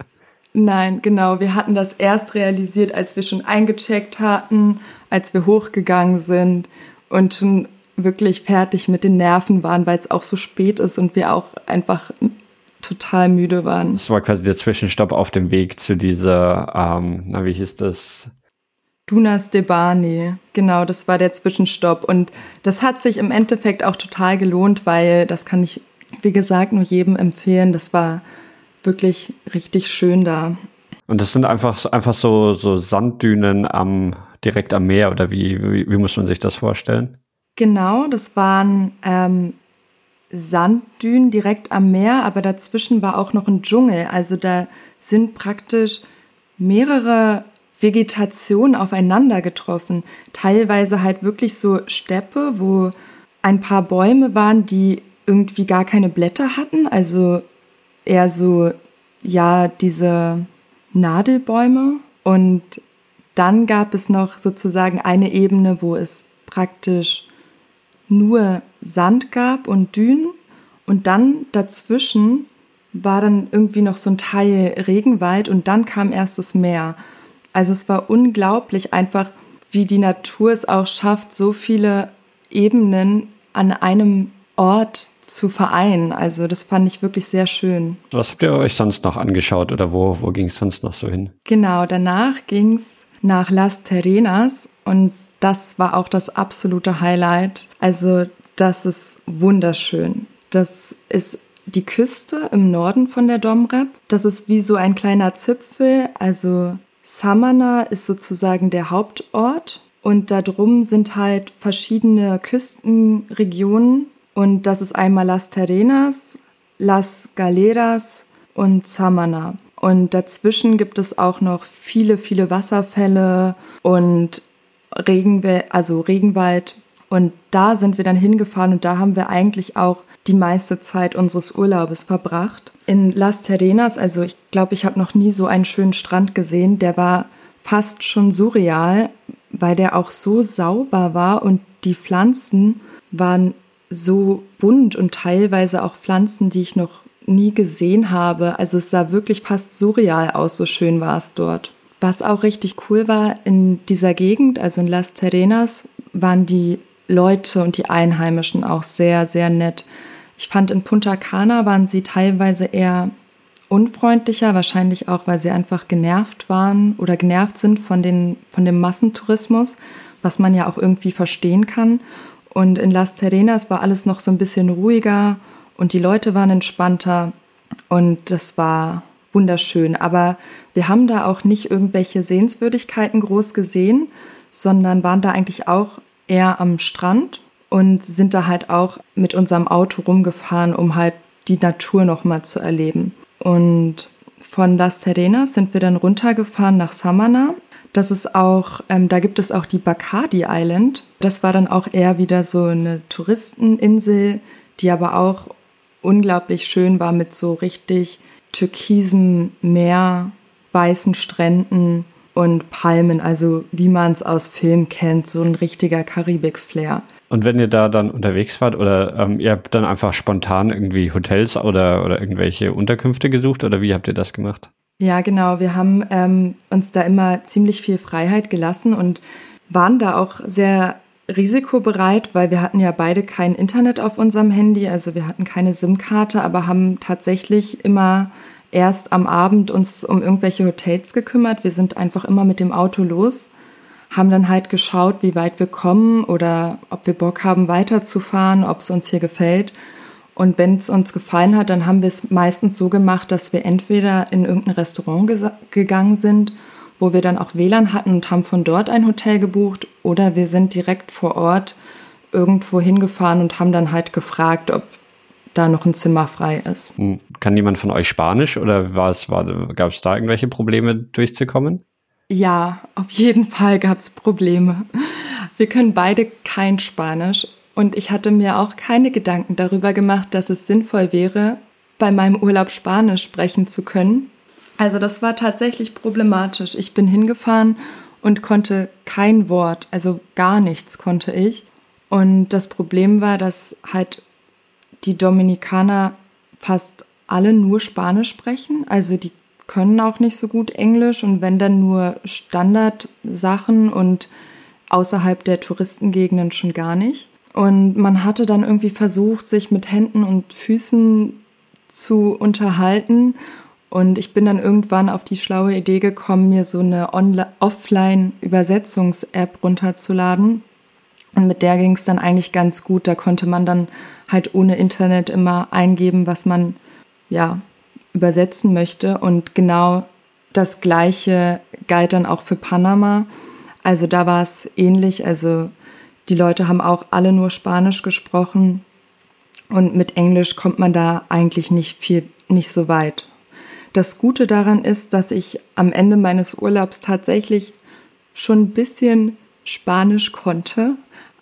Nein, genau. Wir hatten das erst realisiert, als wir schon eingecheckt hatten, als wir hochgegangen sind und schon wirklich fertig mit den Nerven waren, weil es auch so spät ist und wir auch einfach total müde waren. Das war quasi der Zwischenstopp auf dem Weg zu dieser, ähm, na, wie hieß das? Dunas de Bani, genau, das war der Zwischenstopp. Und das hat sich im Endeffekt auch total gelohnt, weil das kann ich, wie gesagt, nur jedem empfehlen. Das war wirklich richtig schön da. Und das sind einfach, einfach so, so Sanddünen am, direkt am Meer oder wie, wie, wie muss man sich das vorstellen? Genau, das waren ähm, Sanddünen direkt am Meer, aber dazwischen war auch noch ein Dschungel. Also da sind praktisch mehrere Vegetationen aufeinander getroffen. Teilweise halt wirklich so Steppe, wo ein paar Bäume waren, die irgendwie gar keine Blätter hatten, also eher so, ja, diese Nadelbäume. Und dann gab es noch sozusagen eine Ebene, wo es praktisch nur Sand gab und Dünen. Und dann dazwischen war dann irgendwie noch so ein Teil Regenwald und dann kam erst das Meer. Also es war unglaublich einfach, wie die Natur es auch schafft, so viele Ebenen an einem Ort zu vereinen. Also das fand ich wirklich sehr schön. Was habt ihr euch sonst noch angeschaut oder wo, wo ging es sonst noch so hin? Genau, danach ging es nach Las Terrenas und das war auch das absolute Highlight. Also das ist wunderschön. Das ist die Küste im Norden von der Domrep. Das ist wie so ein kleiner Zipfel. Also Samana ist sozusagen der Hauptort und da drum sind halt verschiedene Küstenregionen und das ist einmal Las Terrenas, Las Galeras und Samana. Und dazwischen gibt es auch noch viele, viele Wasserfälle und Regenwald, also Regenwald. Und da sind wir dann hingefahren und da haben wir eigentlich auch die meiste Zeit unseres Urlaubes verbracht. In Las Terrenas, also ich glaube, ich habe noch nie so einen schönen Strand gesehen. Der war fast schon surreal, weil der auch so sauber war und die Pflanzen waren so bunt und teilweise auch Pflanzen, die ich noch nie gesehen habe. Also es sah wirklich fast surreal aus, so schön war es dort. Was auch richtig cool war in dieser Gegend, also in Las Terrenas, waren die Leute und die Einheimischen auch sehr, sehr nett. Ich fand in Punta Cana waren sie teilweise eher unfreundlicher, wahrscheinlich auch, weil sie einfach genervt waren oder genervt sind von, den, von dem Massentourismus, was man ja auch irgendwie verstehen kann. Und in Las Terrenas war alles noch so ein bisschen ruhiger und die Leute waren entspannter und das war wunderschön. Aber wir haben da auch nicht irgendwelche Sehenswürdigkeiten groß gesehen, sondern waren da eigentlich auch eher am Strand und sind da halt auch mit unserem Auto rumgefahren, um halt die Natur nochmal zu erleben. Und von Las Terrenas sind wir dann runtergefahren nach Samana das ist auch, ähm, da gibt es auch die Bacardi Island. Das war dann auch eher wieder so eine Touristeninsel, die aber auch unglaublich schön war mit so richtig türkisem Meer, weißen Stränden und Palmen, also wie man es aus Film kennt, so ein richtiger Karibik-Flair. Und wenn ihr da dann unterwegs wart oder ähm, ihr habt dann einfach spontan irgendwie Hotels oder, oder irgendwelche Unterkünfte gesucht oder wie habt ihr das gemacht? Ja, genau. Wir haben ähm, uns da immer ziemlich viel Freiheit gelassen und waren da auch sehr risikobereit, weil wir hatten ja beide kein Internet auf unserem Handy, also wir hatten keine SIM-Karte, aber haben tatsächlich immer erst am Abend uns um irgendwelche Hotels gekümmert. Wir sind einfach immer mit dem Auto los haben dann halt geschaut, wie weit wir kommen oder ob wir Bock haben, weiterzufahren, ob es uns hier gefällt. Und wenn es uns gefallen hat, dann haben wir es meistens so gemacht, dass wir entweder in irgendein Restaurant gegangen sind, wo wir dann auch WLAN hatten und haben von dort ein Hotel gebucht, oder wir sind direkt vor Ort irgendwo hingefahren und haben dann halt gefragt, ob da noch ein Zimmer frei ist. Hm, kann jemand von euch Spanisch oder war war, gab es da irgendwelche Probleme durchzukommen? Ja, auf jeden Fall gab es Probleme. Wir können beide kein Spanisch und ich hatte mir auch keine Gedanken darüber gemacht, dass es sinnvoll wäre, bei meinem Urlaub Spanisch sprechen zu können. Also das war tatsächlich problematisch. Ich bin hingefahren und konnte kein Wort, also gar nichts konnte ich. Und das Problem war, dass halt die Dominikaner fast alle nur Spanisch sprechen. Also die können auch nicht so gut Englisch und wenn dann nur Standardsachen und außerhalb der Touristengegenden schon gar nicht. Und man hatte dann irgendwie versucht, sich mit Händen und Füßen zu unterhalten. Und ich bin dann irgendwann auf die schlaue Idee gekommen, mir so eine Offline-Übersetzungs-App runterzuladen. Und mit der ging es dann eigentlich ganz gut. Da konnte man dann halt ohne Internet immer eingeben, was man ja übersetzen möchte. Und genau das Gleiche galt dann auch für Panama. Also da war es ähnlich. Also die Leute haben auch alle nur Spanisch gesprochen. Und mit Englisch kommt man da eigentlich nicht viel, nicht so weit. Das Gute daran ist, dass ich am Ende meines Urlaubs tatsächlich schon ein bisschen Spanisch konnte.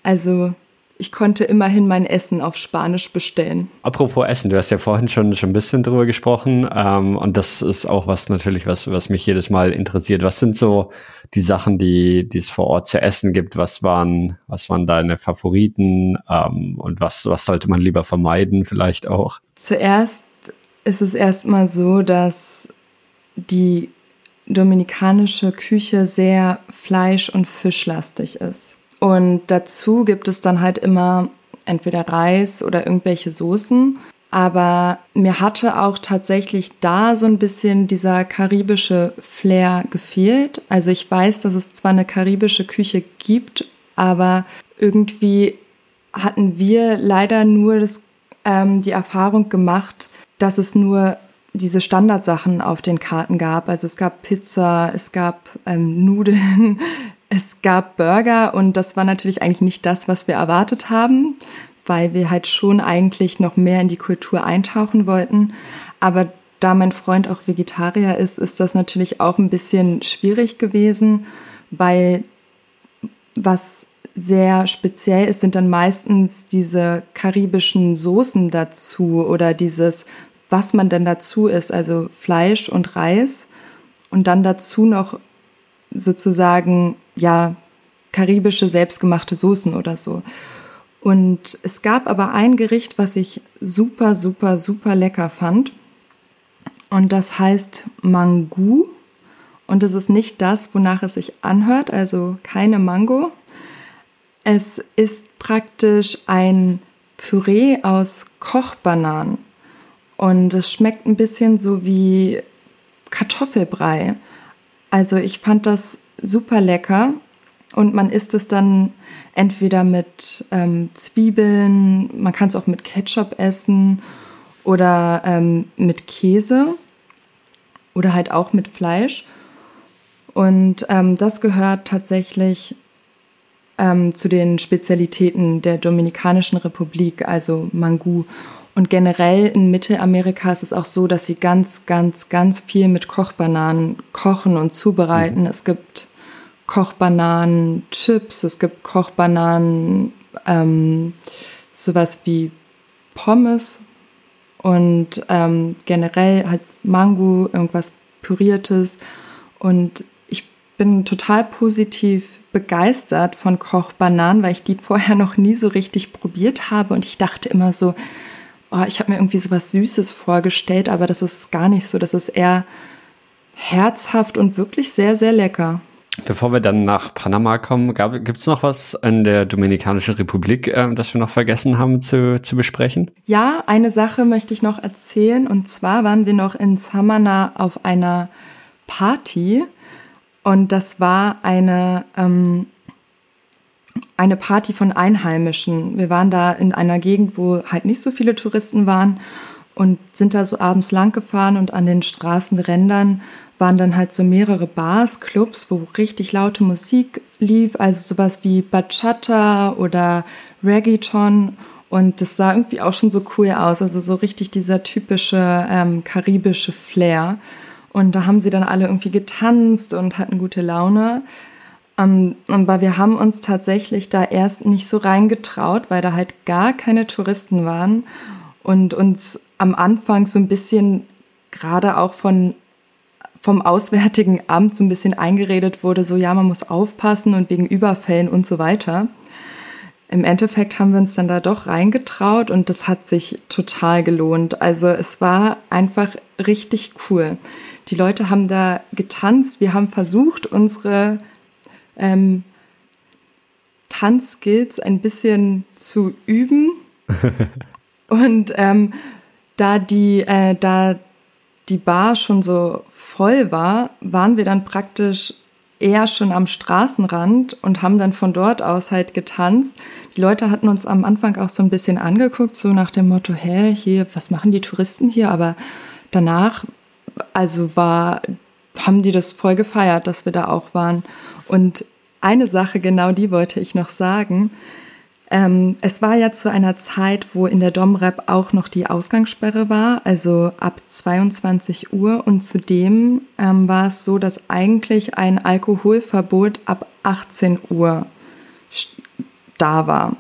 Also ich konnte immerhin mein Essen auf Spanisch bestellen. Apropos Essen, du hast ja vorhin schon, schon ein bisschen drüber gesprochen. Ähm, und das ist auch was natürlich, was, was mich jedes Mal interessiert. Was sind so die Sachen, die, die es vor Ort zu essen gibt? Was waren, was waren deine Favoriten? Ähm, und was, was sollte man lieber vermeiden, vielleicht auch? Zuerst ist es erstmal so, dass die dominikanische Küche sehr fleisch- und fischlastig ist. Und dazu gibt es dann halt immer entweder Reis oder irgendwelche Soßen. Aber mir hatte auch tatsächlich da so ein bisschen dieser karibische Flair gefehlt. Also ich weiß, dass es zwar eine karibische Küche gibt, aber irgendwie hatten wir leider nur das, ähm, die Erfahrung gemacht, dass es nur diese Standardsachen auf den Karten gab. Also es gab Pizza, es gab ähm, Nudeln, es gab Burger und das war natürlich eigentlich nicht das, was wir erwartet haben, weil wir halt schon eigentlich noch mehr in die Kultur eintauchen wollten. Aber da mein Freund auch Vegetarier ist, ist das natürlich auch ein bisschen schwierig gewesen, weil was sehr speziell ist, sind dann meistens diese karibischen Soßen dazu oder dieses, was man denn dazu isst, also Fleisch und Reis und dann dazu noch sozusagen, ja, karibische selbstgemachte Soßen oder so. Und es gab aber ein Gericht, was ich super, super, super lecker fand. Und das heißt Mangu. Und es ist nicht das, wonach es sich anhört, also keine Mango. Es ist praktisch ein Püree aus Kochbananen. Und es schmeckt ein bisschen so wie Kartoffelbrei. Also ich fand das super lecker und man isst es dann entweder mit ähm, Zwiebeln, man kann es auch mit Ketchup essen oder ähm, mit Käse oder halt auch mit Fleisch. Und ähm, das gehört tatsächlich ähm, zu den Spezialitäten der Dominikanischen Republik, also Mangu. Und generell in Mittelamerika ist es auch so, dass sie ganz, ganz, ganz viel mit Kochbananen kochen und zubereiten. Mhm. Es gibt Kochbananen, Chips, es gibt Kochbananen, ähm, sowas wie Pommes und ähm, generell halt Mango, irgendwas Püriertes. Und ich bin total positiv begeistert von Koch Bananen, weil ich die vorher noch nie so richtig probiert habe und ich dachte immer so, oh, ich habe mir irgendwie so was Süßes vorgestellt, aber das ist gar nicht so. Das ist eher herzhaft und wirklich sehr, sehr lecker. Bevor wir dann nach Panama kommen, gibt es noch was in der Dominikanischen Republik, äh, das wir noch vergessen haben zu, zu besprechen? Ja, eine Sache möchte ich noch erzählen. Und zwar waren wir noch in Samana auf einer Party. Und das war eine, ähm, eine Party von Einheimischen. Wir waren da in einer Gegend, wo halt nicht so viele Touristen waren und sind da so abends lang gefahren und an den Straßenrändern waren dann halt so mehrere Bars, Clubs, wo richtig laute Musik lief, also sowas wie Bachata oder Reggaeton. Und das sah irgendwie auch schon so cool aus, also so richtig dieser typische ähm, karibische Flair. Und da haben sie dann alle irgendwie getanzt und hatten gute Laune. Um, aber wir haben uns tatsächlich da erst nicht so reingetraut, weil da halt gar keine Touristen waren und uns am Anfang so ein bisschen gerade auch von vom Auswärtigen Amt so ein bisschen eingeredet wurde, so ja, man muss aufpassen und wegen Überfällen und so weiter. Im Endeffekt haben wir uns dann da doch reingetraut und das hat sich total gelohnt. Also es war einfach richtig cool. Die Leute haben da getanzt, wir haben versucht, unsere ähm, Tanzskills ein bisschen zu üben. <laughs> und ähm, da die, äh, da die Bar schon so voll war, waren wir dann praktisch eher schon am Straßenrand und haben dann von dort aus halt getanzt. Die Leute hatten uns am Anfang auch so ein bisschen angeguckt, so nach dem Motto, hä, hier, was machen die Touristen hier? Aber danach, also war, haben die das voll gefeiert, dass wir da auch waren. Und eine Sache, genau die wollte ich noch sagen. Ähm, es war ja zu einer Zeit, wo in der Domrep auch noch die Ausgangssperre war, also ab 22 Uhr. Und zudem ähm, war es so, dass eigentlich ein Alkoholverbot ab 18 Uhr da war.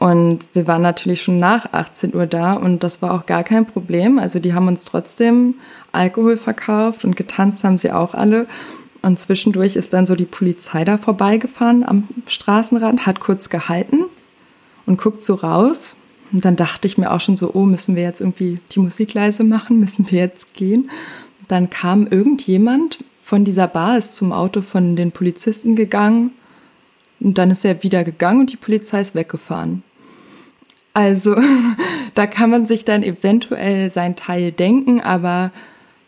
Und wir waren natürlich schon nach 18 Uhr da und das war auch gar kein Problem. Also die haben uns trotzdem Alkohol verkauft und getanzt haben sie auch alle. Und zwischendurch ist dann so die Polizei da vorbeigefahren am Straßenrand, hat kurz gehalten und guckt so raus. Und dann dachte ich mir auch schon so, oh, müssen wir jetzt irgendwie die Musik leise machen? Müssen wir jetzt gehen? Und dann kam irgendjemand von dieser Bar, ist zum Auto von den Polizisten gegangen. Und dann ist er wieder gegangen und die Polizei ist weggefahren. Also, <laughs> da kann man sich dann eventuell sein Teil denken, aber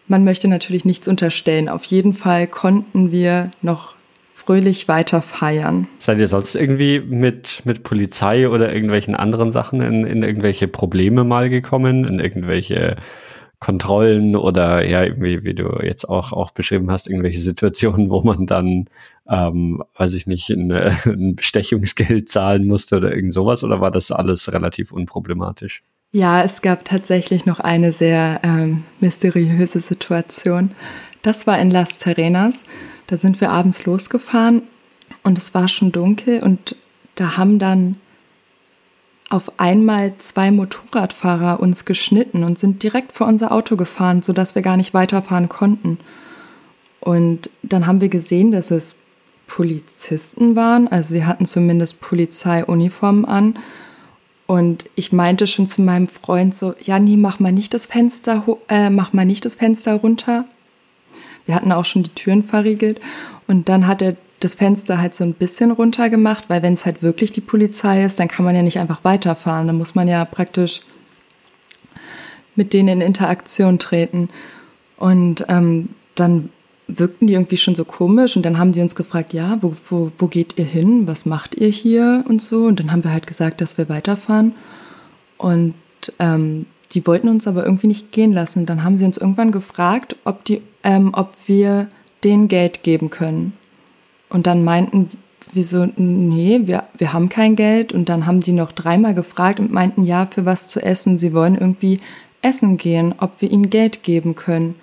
man möchte natürlich nichts unterstellen. Auf jeden Fall konnten wir noch fröhlich weiter feiern. Seid ihr sonst irgendwie mit, mit Polizei oder irgendwelchen anderen Sachen in, in irgendwelche Probleme mal gekommen, in irgendwelche Kontrollen oder ja, irgendwie, wie du jetzt auch, auch beschrieben hast, irgendwelche Situationen, wo man dann, ähm, weiß ich nicht, ein, ein Bestechungsgeld zahlen musste oder irgend sowas oder war das alles relativ unproblematisch? Ja, es gab tatsächlich noch eine sehr ähm, mysteriöse Situation. Das war in Las Terrenas. Da sind wir abends losgefahren und es war schon dunkel und da haben dann auf einmal zwei Motorradfahrer uns geschnitten und sind direkt vor unser Auto gefahren, sodass wir gar nicht weiterfahren konnten. Und dann haben wir gesehen, dass es Polizisten waren, also sie hatten zumindest Polizeiuniformen an. Und ich meinte schon zu meinem Freund so, ja, nee, mach mal nicht das Fenster, äh, mach mal nicht das Fenster runter. Wir hatten auch schon die Türen verriegelt und dann hat er das Fenster halt so ein bisschen runter gemacht, weil wenn es halt wirklich die Polizei ist, dann kann man ja nicht einfach weiterfahren. Dann muss man ja praktisch mit denen in Interaktion treten. Und ähm, dann wirkten die irgendwie schon so komisch und dann haben die uns gefragt, ja, wo, wo, wo geht ihr hin? Was macht ihr hier und so? Und dann haben wir halt gesagt, dass wir weiterfahren. Und ähm, die wollten uns aber irgendwie nicht gehen lassen. Dann haben sie uns irgendwann gefragt, ob, die, ähm, ob wir denen Geld geben können. Und dann meinten wir so, nee, wir, wir haben kein Geld. Und dann haben die noch dreimal gefragt und meinten, ja, für was zu essen. Sie wollen irgendwie essen gehen, ob wir ihnen Geld geben können.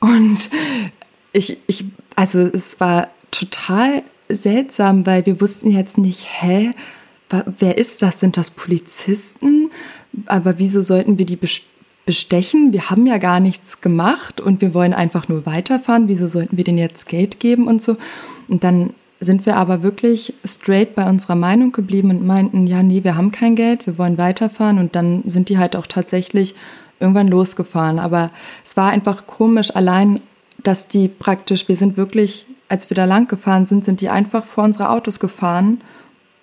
Und ich, ich, also es war total seltsam, weil wir wussten jetzt nicht, hä, wer ist das? Sind das Polizisten? Aber wieso sollten wir die bestechen? Wir haben ja gar nichts gemacht und wir wollen einfach nur weiterfahren. Wieso sollten wir denen jetzt Geld geben und so? Und dann sind wir aber wirklich straight bei unserer Meinung geblieben und meinten, ja, nee, wir haben kein Geld, wir wollen weiterfahren. Und dann sind die halt auch tatsächlich irgendwann losgefahren. Aber es war einfach komisch, allein, dass die praktisch, wir sind wirklich, als wir da lang gefahren sind, sind die einfach vor unsere Autos gefahren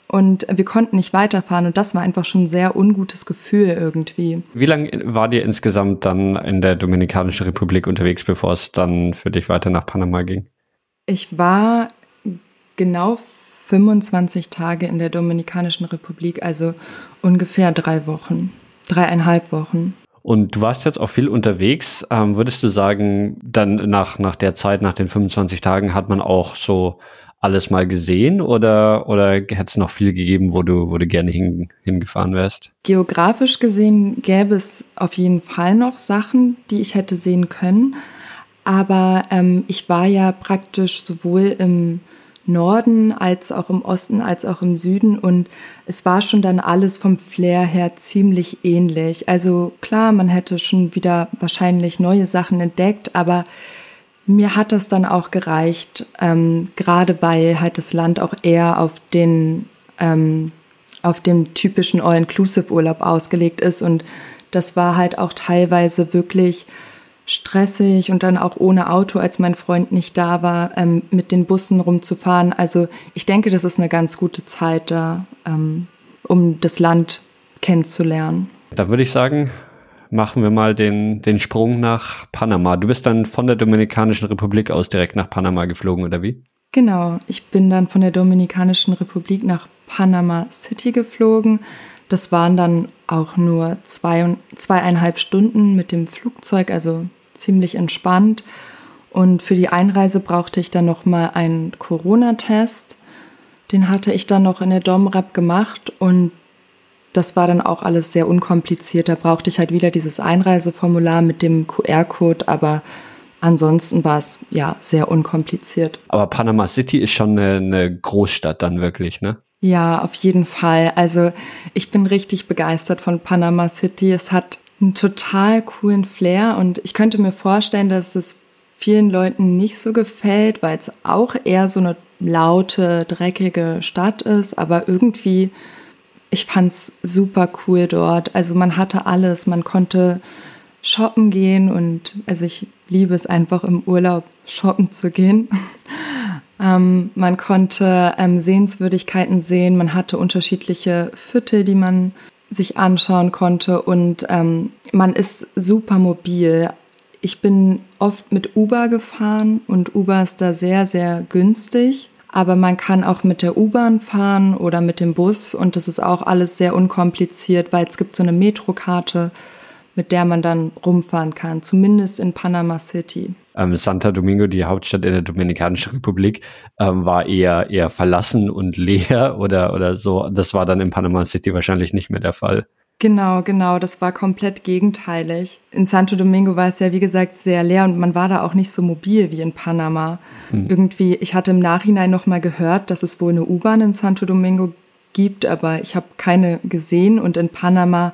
und wir konnten nicht weiterfahren und das war einfach schon ein sehr ungutes Gefühl irgendwie. Wie lange war dir insgesamt dann in der Dominikanischen Republik unterwegs, bevor es dann für dich weiter nach Panama ging? Ich war genau 25 Tage in der Dominikanischen Republik, also ungefähr drei Wochen, dreieinhalb Wochen. Und du warst jetzt auch viel unterwegs. Ähm, würdest du sagen, dann nach, nach der Zeit, nach den 25 Tagen, hat man auch so alles mal gesehen oder, oder hätte es noch viel gegeben, wo du, wo du gerne hin, hingefahren wärst? Geografisch gesehen gäbe es auf jeden Fall noch Sachen, die ich hätte sehen können. Aber ähm, ich war ja praktisch sowohl im Norden als auch im Osten als auch im Süden und es war schon dann alles vom Flair her ziemlich ähnlich. Also klar, man hätte schon wieder wahrscheinlich neue Sachen entdeckt, aber mir hat das dann auch gereicht, ähm, gerade weil halt das Land auch eher auf den ähm, auf dem typischen All-Inclusive-Urlaub ausgelegt ist und das war halt auch teilweise wirklich stressig und dann auch ohne Auto, als mein Freund nicht da war, ähm, mit den Bussen rumzufahren. Also ich denke, das ist eine ganz gute Zeit da, ähm, um das Land kennenzulernen. Da würde ich sagen, machen wir mal den, den Sprung nach Panama. Du bist dann von der Dominikanischen Republik aus direkt nach Panama geflogen, oder wie? Genau, ich bin dann von der Dominikanischen Republik nach Panama City geflogen. Das waren dann auch nur zwei, zweieinhalb Stunden mit dem Flugzeug, also ziemlich entspannt. Und für die Einreise brauchte ich dann nochmal einen Corona-Test. Den hatte ich dann noch in der Domrep gemacht und das war dann auch alles sehr unkompliziert. Da brauchte ich halt wieder dieses Einreiseformular mit dem QR-Code, aber ansonsten war es ja sehr unkompliziert. Aber Panama City ist schon eine, eine Großstadt dann wirklich, ne? Ja, auf jeden Fall. Also ich bin richtig begeistert von Panama City. Es hat einen total coolen Flair und ich könnte mir vorstellen, dass es vielen Leuten nicht so gefällt, weil es auch eher so eine laute, dreckige Stadt ist, aber irgendwie, ich fand's super cool dort. Also man hatte alles, man konnte shoppen gehen und also ich liebe es einfach im Urlaub shoppen zu gehen. <laughs> ähm, man konnte ähm, Sehenswürdigkeiten sehen, man hatte unterschiedliche Viertel, die man sich anschauen konnte und ähm, man ist super mobil. Ich bin oft mit Uber gefahren und Uber ist da sehr, sehr günstig. Aber man kann auch mit der U-Bahn fahren oder mit dem Bus und das ist auch alles sehr unkompliziert, weil es gibt so eine Metrokarte, mit der man dann rumfahren kann, zumindest in Panama City. Ähm, Santa Domingo, die Hauptstadt in der Dominikanischen Republik, ähm, war eher eher verlassen und <laughs> leer oder oder so. Das war dann in Panama City wahrscheinlich nicht mehr der Fall. Genau, genau, das war komplett gegenteilig. In Santo Domingo war es ja, wie gesagt, sehr leer und man war da auch nicht so mobil wie in Panama. Hm. Irgendwie, ich hatte im Nachhinein nochmal gehört, dass es wohl eine U-Bahn in Santo Domingo gibt, aber ich habe keine gesehen und in Panama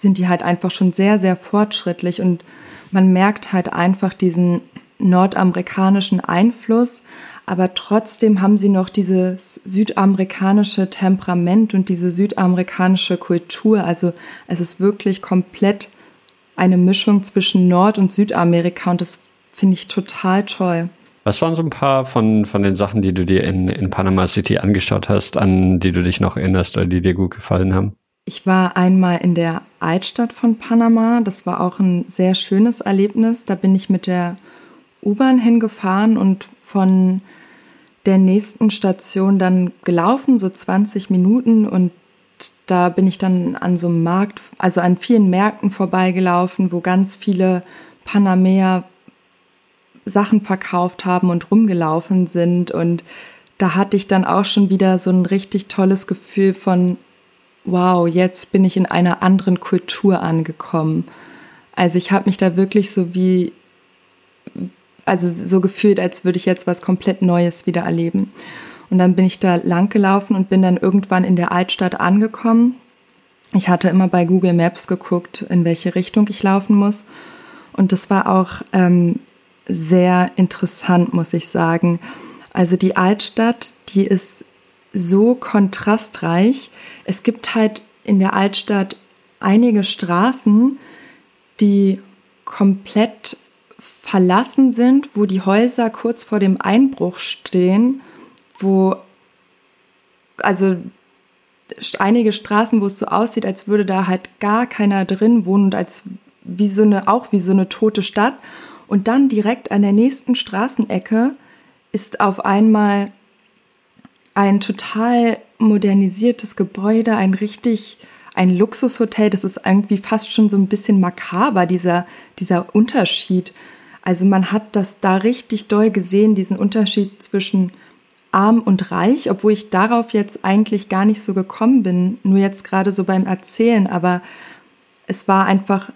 sind die halt einfach schon sehr, sehr fortschrittlich und man merkt halt einfach diesen nordamerikanischen Einfluss, aber trotzdem haben sie noch dieses südamerikanische Temperament und diese südamerikanische Kultur. Also es ist wirklich komplett eine Mischung zwischen Nord- und Südamerika und das finde ich total toll. Was waren so ein paar von, von den Sachen, die du dir in, in Panama City angeschaut hast, an die du dich noch erinnerst oder die dir gut gefallen haben? Ich war einmal in der Altstadt von Panama. Das war auch ein sehr schönes Erlebnis. Da bin ich mit der U-Bahn hingefahren und von der nächsten Station dann gelaufen, so 20 Minuten. Und da bin ich dann an so einem Markt, also an vielen Märkten vorbeigelaufen, wo ganz viele Panamäer Sachen verkauft haben und rumgelaufen sind. Und da hatte ich dann auch schon wieder so ein richtig tolles Gefühl von, wow, jetzt bin ich in einer anderen Kultur angekommen. Also ich habe mich da wirklich so wie, also so gefühlt, als würde ich jetzt was komplett Neues wieder erleben. Und dann bin ich da lang gelaufen und bin dann irgendwann in der Altstadt angekommen. ich hatte immer bei Google Maps geguckt, in welche Richtung ich laufen muss. Und das war auch ähm, sehr interessant, muss ich sagen. Also die Altstadt, die ist so kontrastreich. Es gibt halt in der Altstadt einige Straßen, die komplett verlassen sind, wo die Häuser kurz vor dem Einbruch stehen, wo also einige Straßen, wo es so aussieht, als würde da halt gar keiner drin wohnen und als wie so eine auch wie so eine tote Stadt und dann direkt an der nächsten Straßenecke ist auf einmal ein total modernisiertes Gebäude, ein richtig ein Luxushotel, das ist irgendwie fast schon so ein bisschen makaber, dieser, dieser Unterschied. Also man hat das da richtig doll gesehen, diesen Unterschied zwischen arm und reich, obwohl ich darauf jetzt eigentlich gar nicht so gekommen bin, nur jetzt gerade so beim Erzählen, aber es war einfach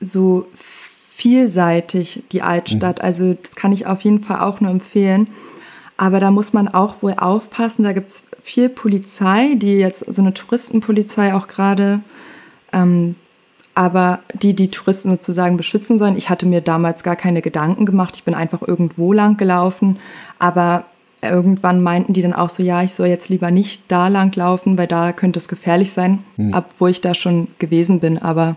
so vielseitig, die Altstadt. Mhm. Also das kann ich auf jeden Fall auch nur empfehlen. Aber da muss man auch wohl aufpassen. Da gibt es viel Polizei, die jetzt so eine Touristenpolizei auch gerade, ähm, aber die die Touristen sozusagen beschützen sollen. Ich hatte mir damals gar keine Gedanken gemacht. Ich bin einfach irgendwo lang gelaufen. Aber irgendwann meinten die dann auch so, ja, ich soll jetzt lieber nicht da lang laufen, weil da könnte es gefährlich sein, hm. obwohl ich da schon gewesen bin. Aber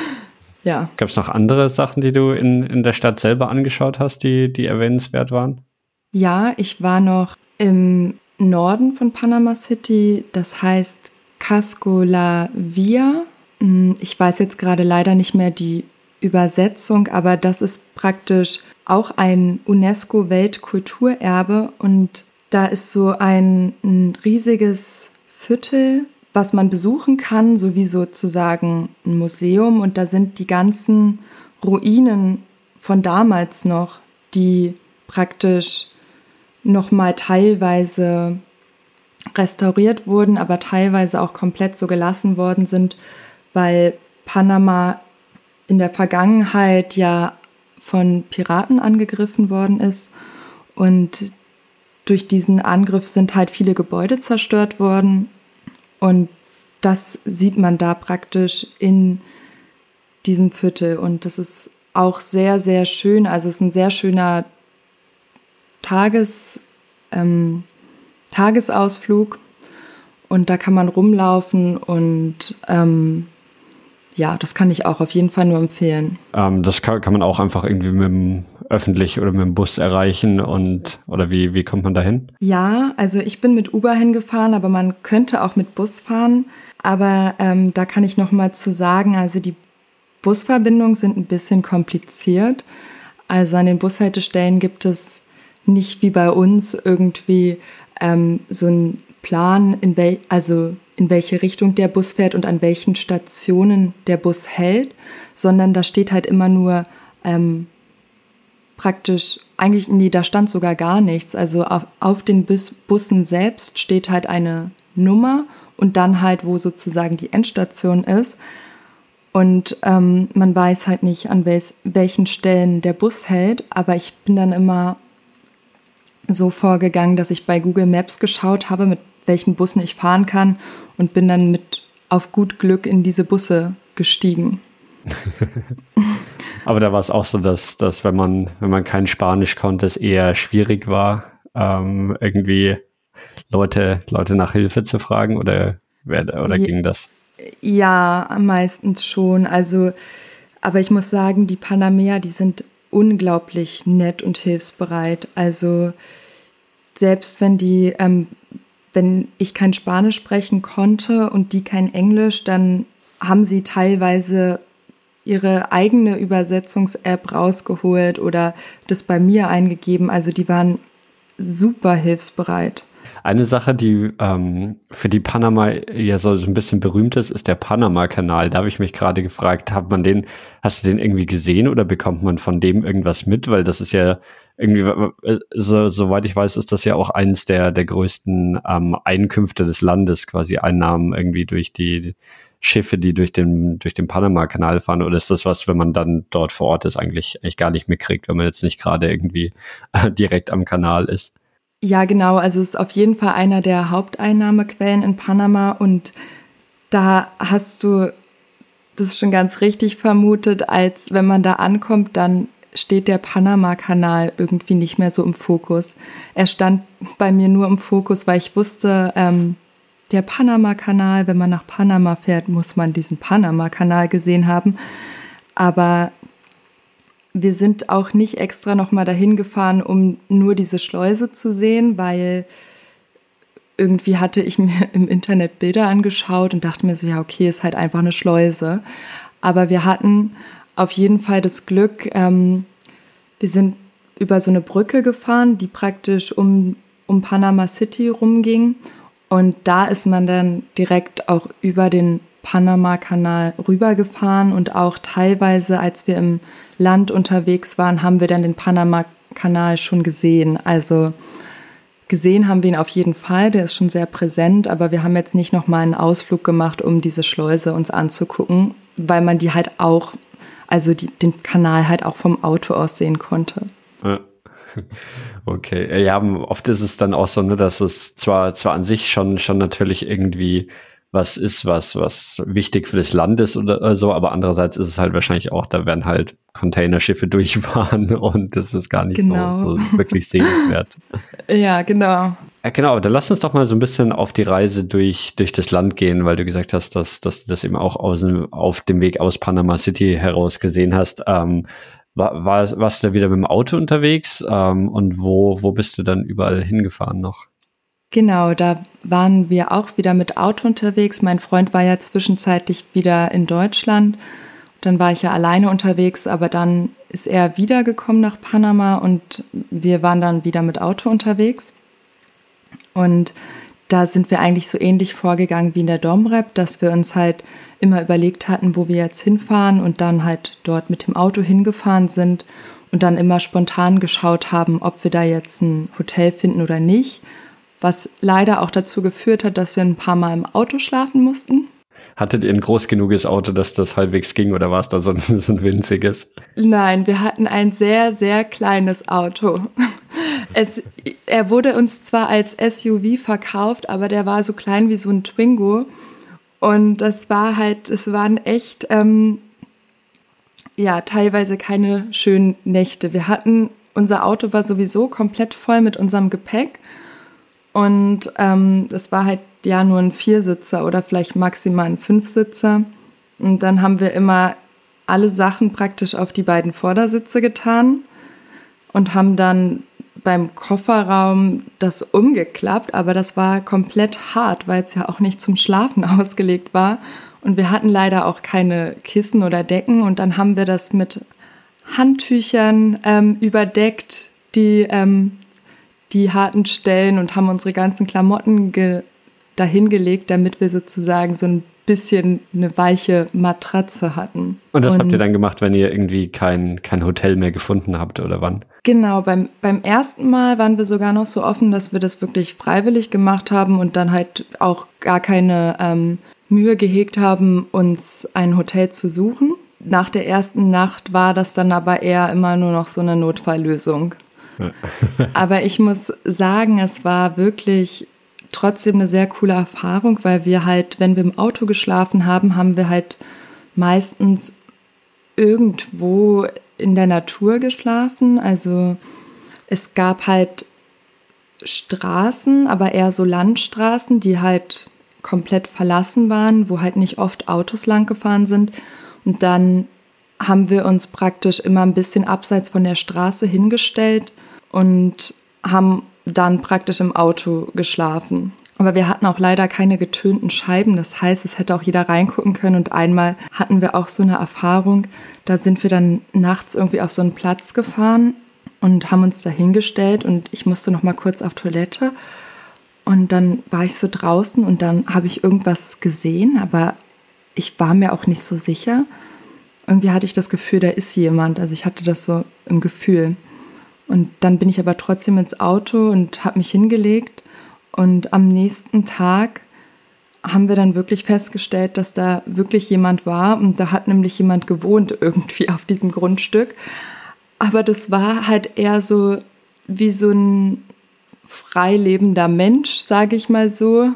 <laughs> ja. Gab es noch andere Sachen, die du in, in der Stadt selber angeschaut hast, die, die erwähnenswert waren? Ja, ich war noch im Norden von Panama City, das heißt Casco La Via. Hm, ich weiß jetzt gerade leider nicht mehr die Übersetzung, aber das ist praktisch auch ein UNESCO-Weltkulturerbe und da ist so ein, ein riesiges Viertel, was man besuchen kann, sowie sozusagen ein Museum und da sind die ganzen Ruinen von damals noch, die praktisch noch mal teilweise restauriert wurden, aber teilweise auch komplett so gelassen worden sind, weil Panama in der Vergangenheit ja von Piraten angegriffen worden ist. Und durch diesen Angriff sind halt viele Gebäude zerstört worden. Und das sieht man da praktisch in diesem Viertel. Und das ist auch sehr, sehr schön. Also es ist ein sehr schöner Tages, ähm, Tagesausflug und da kann man rumlaufen und ähm, ja, das kann ich auch auf jeden Fall nur empfehlen. Ähm, das kann, kann, man auch einfach irgendwie mit dem öffentlich oder mit dem Bus erreichen und oder wie, wie kommt man da hin? Ja, also ich bin mit Uber hingefahren, aber man könnte auch mit Bus fahren. Aber ähm, da kann ich noch mal zu sagen, also die Busverbindungen sind ein bisschen kompliziert. Also an den Bushaltestellen gibt es nicht wie bei uns irgendwie ähm, so ein Plan, in wel also in welche Richtung der Bus fährt und an welchen Stationen der Bus hält, sondern da steht halt immer nur ähm, praktisch, eigentlich, nee, da stand sogar gar nichts. Also auf, auf den Bus, Bussen selbst steht halt eine Nummer und dann halt, wo sozusagen die Endstation ist. Und ähm, man weiß halt nicht, an wel welchen Stellen der Bus hält, aber ich bin dann immer so vorgegangen, dass ich bei Google Maps geschaut habe, mit welchen Bussen ich fahren kann und bin dann mit auf gut Glück in diese Busse gestiegen. <laughs> Aber da war es auch so, dass, dass wenn man, wenn man kein Spanisch konnte, es eher schwierig war, ähm, irgendwie Leute, Leute nach Hilfe zu fragen oder, oder ja, ging das? Ja, meistens schon. Also, aber ich muss sagen, die Panameer, die sind unglaublich nett und hilfsbereit. Also selbst wenn die ähm, wenn ich kein Spanisch sprechen konnte und die kein Englisch, dann haben sie teilweise ihre eigene Übersetzungs-App rausgeholt oder das bei mir eingegeben. Also die waren super hilfsbereit. Eine Sache, die ähm, für die Panama ja so, ein bisschen berühmt ist, ist der Panama-Kanal. Da habe ich mich gerade gefragt, hat man den, hast du den irgendwie gesehen oder bekommt man von dem irgendwas mit? Weil das ist ja irgendwie, äh, so, soweit ich weiß, ist das ja auch eines der, der größten ähm, Einkünfte des Landes, quasi Einnahmen irgendwie durch die Schiffe, die durch den, durch den Panama-Kanal fahren? Oder ist das was, wenn man dann dort vor Ort ist, eigentlich, eigentlich gar nicht mitkriegt, wenn man jetzt nicht gerade irgendwie äh, direkt am Kanal ist? Ja, genau. Also es ist auf jeden Fall einer der Haupteinnahmequellen in Panama und Da hast du das schon ganz richtig vermutet, als wenn man da ankommt, dann steht der Panama-Kanal irgendwie nicht mehr so im Fokus. Er stand bei mir nur im Fokus, weil ich wusste, ähm, der Panama-Kanal, wenn man nach Panama fährt, muss man diesen Panama-Kanal gesehen haben. Aber wir sind auch nicht extra nochmal dahin gefahren, um nur diese Schleuse zu sehen, weil irgendwie hatte ich <laughs> mir im Internet Bilder angeschaut und dachte mir so, ja, okay, ist halt einfach eine Schleuse. Aber wir hatten auf jeden Fall das Glück, ähm, wir sind über so eine Brücke gefahren, die praktisch um, um Panama City rumging. Und da ist man dann direkt auch über den Panama-Kanal rübergefahren und auch teilweise, als wir im Land unterwegs waren, haben wir dann den Panama-Kanal schon gesehen. Also gesehen haben wir ihn auf jeden Fall, der ist schon sehr präsent, aber wir haben jetzt nicht nochmal einen Ausflug gemacht, um diese Schleuse uns anzugucken, weil man die halt auch, also die, den Kanal halt auch vom Auto aus sehen konnte. <laughs> Okay, ja, oft ist es dann auch so, ne, dass es zwar, zwar an sich schon, schon natürlich irgendwie was ist, was, was wichtig für das Land ist oder so, aber andererseits ist es halt wahrscheinlich auch, da werden halt Containerschiffe <laughs> durchfahren und das ist gar nicht genau. so, so wirklich sehenswert. <laughs> ja, genau. Ja, genau, aber dann lass uns doch mal so ein bisschen auf die Reise durch, durch das Land gehen, weil du gesagt hast, dass, dass du das eben auch aus, auf dem Weg aus Panama City heraus gesehen hast. Ähm, war, war, warst du da wieder mit dem Auto unterwegs ähm, und wo, wo bist du dann überall hingefahren noch? Genau, da waren wir auch wieder mit Auto unterwegs. Mein Freund war ja zwischenzeitlich wieder in Deutschland. Dann war ich ja alleine unterwegs, aber dann ist er wiedergekommen nach Panama und wir waren dann wieder mit Auto unterwegs. Und da sind wir eigentlich so ähnlich vorgegangen wie in der Domrep, dass wir uns halt immer überlegt hatten, wo wir jetzt hinfahren und dann halt dort mit dem Auto hingefahren sind und dann immer spontan geschaut haben, ob wir da jetzt ein Hotel finden oder nicht. Was leider auch dazu geführt hat, dass wir ein paar Mal im Auto schlafen mussten. Hattet ihr ein groß genuges Auto, dass das halbwegs ging oder war es da so ein, <laughs> so ein winziges? Nein, wir hatten ein sehr, sehr kleines Auto. Es, er wurde uns zwar als SUV verkauft, aber der war so klein wie so ein Twingo. Und das war halt, es waren echt, ähm, ja, teilweise keine schönen Nächte. Wir hatten, unser Auto war sowieso komplett voll mit unserem Gepäck. Und ähm, es war halt ja nur ein Viersitzer oder vielleicht maximal ein Fünfsitzer. Und dann haben wir immer alle Sachen praktisch auf die beiden Vordersitze getan und haben dann beim Kofferraum das umgeklappt, aber das war komplett hart, weil es ja auch nicht zum Schlafen <laughs> ausgelegt war. Und wir hatten leider auch keine Kissen oder Decken und dann haben wir das mit Handtüchern ähm, überdeckt, die ähm, die harten Stellen und haben unsere ganzen Klamotten ge dahingelegt, damit wir sozusagen so ein bisschen eine weiche Matratze hatten. Und das und habt ihr dann gemacht, wenn ihr irgendwie kein, kein Hotel mehr gefunden habt oder wann? Genau, beim, beim ersten Mal waren wir sogar noch so offen, dass wir das wirklich freiwillig gemacht haben und dann halt auch gar keine ähm, Mühe gehegt haben, uns ein Hotel zu suchen. Nach der ersten Nacht war das dann aber eher immer nur noch so eine Notfalllösung. Aber ich muss sagen, es war wirklich trotzdem eine sehr coole Erfahrung, weil wir halt, wenn wir im Auto geschlafen haben, haben wir halt meistens irgendwo in der Natur geschlafen. Also es gab halt Straßen, aber eher so Landstraßen, die halt komplett verlassen waren, wo halt nicht oft Autos lang gefahren sind. Und dann haben wir uns praktisch immer ein bisschen abseits von der Straße hingestellt und haben dann praktisch im Auto geschlafen. Aber wir hatten auch leider keine getönten Scheiben. Das heißt, es hätte auch jeder reingucken können. Und einmal hatten wir auch so eine Erfahrung. Da sind wir dann nachts irgendwie auf so einen Platz gefahren und haben uns da hingestellt. Und ich musste noch mal kurz auf Toilette. Und dann war ich so draußen und dann habe ich irgendwas gesehen, aber ich war mir auch nicht so sicher. Irgendwie hatte ich das Gefühl, da ist jemand. Also ich hatte das so im Gefühl. Und dann bin ich aber trotzdem ins Auto und habe mich hingelegt. Und am nächsten Tag haben wir dann wirklich festgestellt, dass da wirklich jemand war. Und da hat nämlich jemand gewohnt <laughs> irgendwie auf diesem Grundstück. Aber das war halt eher so wie so ein freilebender Mensch, sage ich mal so.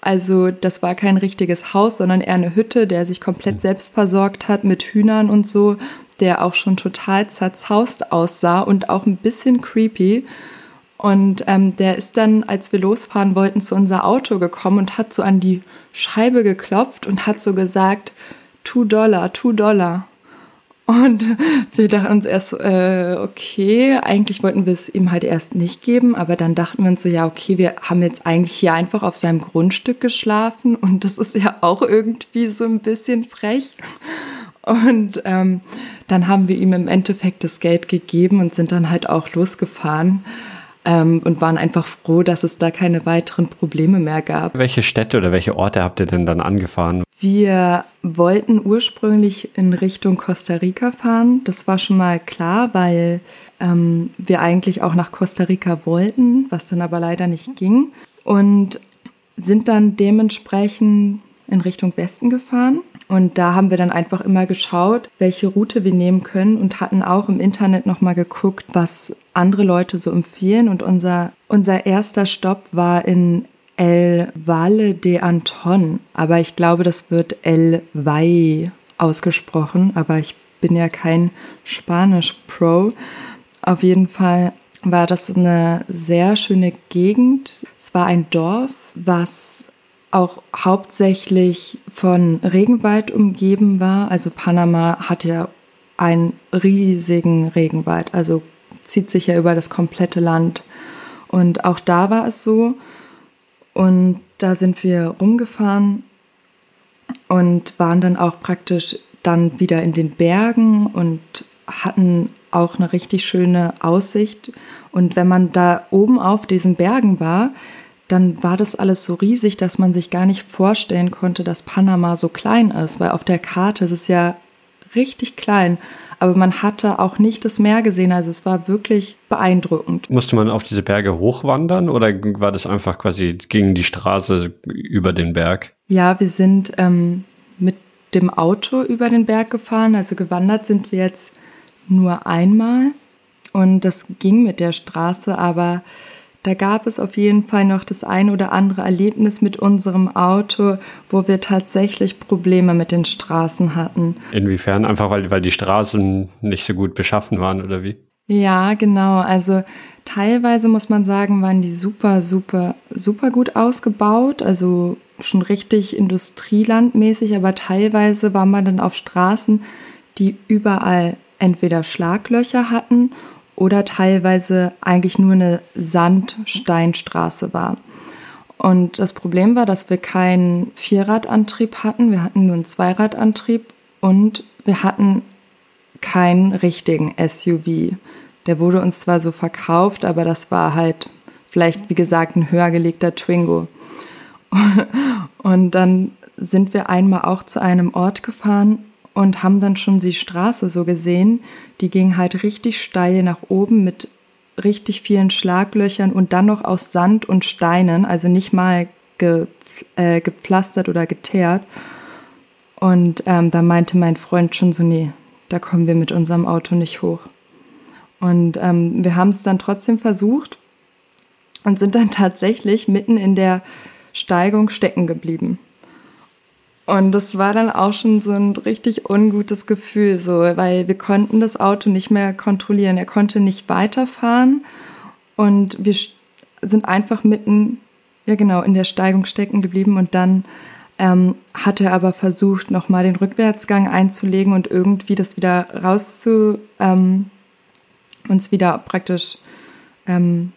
Also das war kein richtiges Haus, sondern eher eine Hütte, der sich komplett selbst versorgt hat mit Hühnern und so, der auch schon total zerzaust aussah und auch ein bisschen creepy. Und ähm, der ist dann, als wir losfahren wollten, zu unser Auto gekommen und hat so an die Scheibe geklopft und hat so gesagt, two Dollar, two Dollar. Und <laughs> wir dachten uns erst, äh, okay, eigentlich wollten wir es ihm halt erst nicht geben, aber dann dachten wir uns so, ja, okay, wir haben jetzt eigentlich hier einfach auf seinem Grundstück geschlafen und das ist ja auch irgendwie so ein bisschen frech. Und ähm, dann haben wir ihm im Endeffekt das Geld gegeben und sind dann halt auch losgefahren ähm, und waren einfach froh, dass es da keine weiteren Probleme mehr gab. Welche Städte oder welche Orte habt ihr denn dann angefahren? Wir wollten ursprünglich in Richtung Costa Rica fahren. Das war schon mal klar, weil ähm, wir eigentlich auch nach Costa Rica wollten, was dann aber leider nicht ging. Und sind dann dementsprechend in Richtung Westen gefahren. Und da haben wir dann einfach immer geschaut, welche Route wir nehmen können und hatten auch im Internet nochmal geguckt, was andere Leute so empfehlen. Und unser, unser erster Stopp war in El Valle de Anton. Aber ich glaube, das wird El Valle ausgesprochen. Aber ich bin ja kein Spanisch-Pro. Auf jeden Fall war das eine sehr schöne Gegend. Es war ein Dorf, was auch hauptsächlich von Regenwald umgeben war. Also Panama hat ja einen riesigen Regenwald, also zieht sich ja über das komplette Land. Und auch da war es so. Und da sind wir rumgefahren und waren dann auch praktisch dann wieder in den Bergen und hatten auch eine richtig schöne Aussicht. Und wenn man da oben auf diesen Bergen war, dann war das alles so riesig, dass man sich gar nicht vorstellen konnte, dass Panama so klein ist, weil auf der Karte ist es ja richtig klein, aber man hatte auch nicht das Meer gesehen, also es war wirklich beeindruckend. Musste man auf diese Berge hochwandern oder war das einfach quasi gegen die Straße über den Berg? Ja, wir sind ähm, mit dem Auto über den Berg gefahren, also gewandert sind wir jetzt nur einmal. Und das ging mit der Straße, aber da gab es auf jeden Fall noch das ein oder andere Erlebnis mit unserem Auto, wo wir tatsächlich Probleme mit den Straßen hatten. Inwiefern? Einfach weil, weil die Straßen nicht so gut beschaffen waren oder wie? Ja, genau. Also teilweise muss man sagen, waren die super, super, super gut ausgebaut. Also schon richtig industrielandmäßig, aber teilweise war man dann auf Straßen, die überall entweder Schlaglöcher hatten oder teilweise eigentlich nur eine Sandsteinstraße war. Und das Problem war, dass wir keinen Vierradantrieb hatten, wir hatten nur einen Zweiradantrieb und wir hatten keinen richtigen SUV. Der wurde uns zwar so verkauft, aber das war halt vielleicht, wie gesagt, ein höher gelegter Twingo. <laughs> Und dann sind wir einmal auch zu einem Ort gefahren, und haben dann schon die Straße so gesehen. Die ging halt richtig steil nach oben mit richtig vielen Schlaglöchern und dann noch aus Sand und Steinen, also nicht mal ge, äh, gepflastert oder geteert. Und ähm, da meinte mein Freund schon so, nee, da kommen wir mit unserem Auto nicht hoch. Und ähm, wir haben es dann trotzdem versucht und sind dann tatsächlich mitten in der Steigung stecken geblieben. Und das war dann auch schon so ein richtig ungutes Gefühl, so, weil wir konnten das Auto nicht mehr kontrollieren. Er konnte nicht weiterfahren und wir sind einfach mitten, ja genau, in der Steigung stecken geblieben und dann ähm, hat er aber versucht, nochmal den Rückwärtsgang einzulegen und irgendwie das wieder rauszu, ähm, uns wieder praktisch ähm,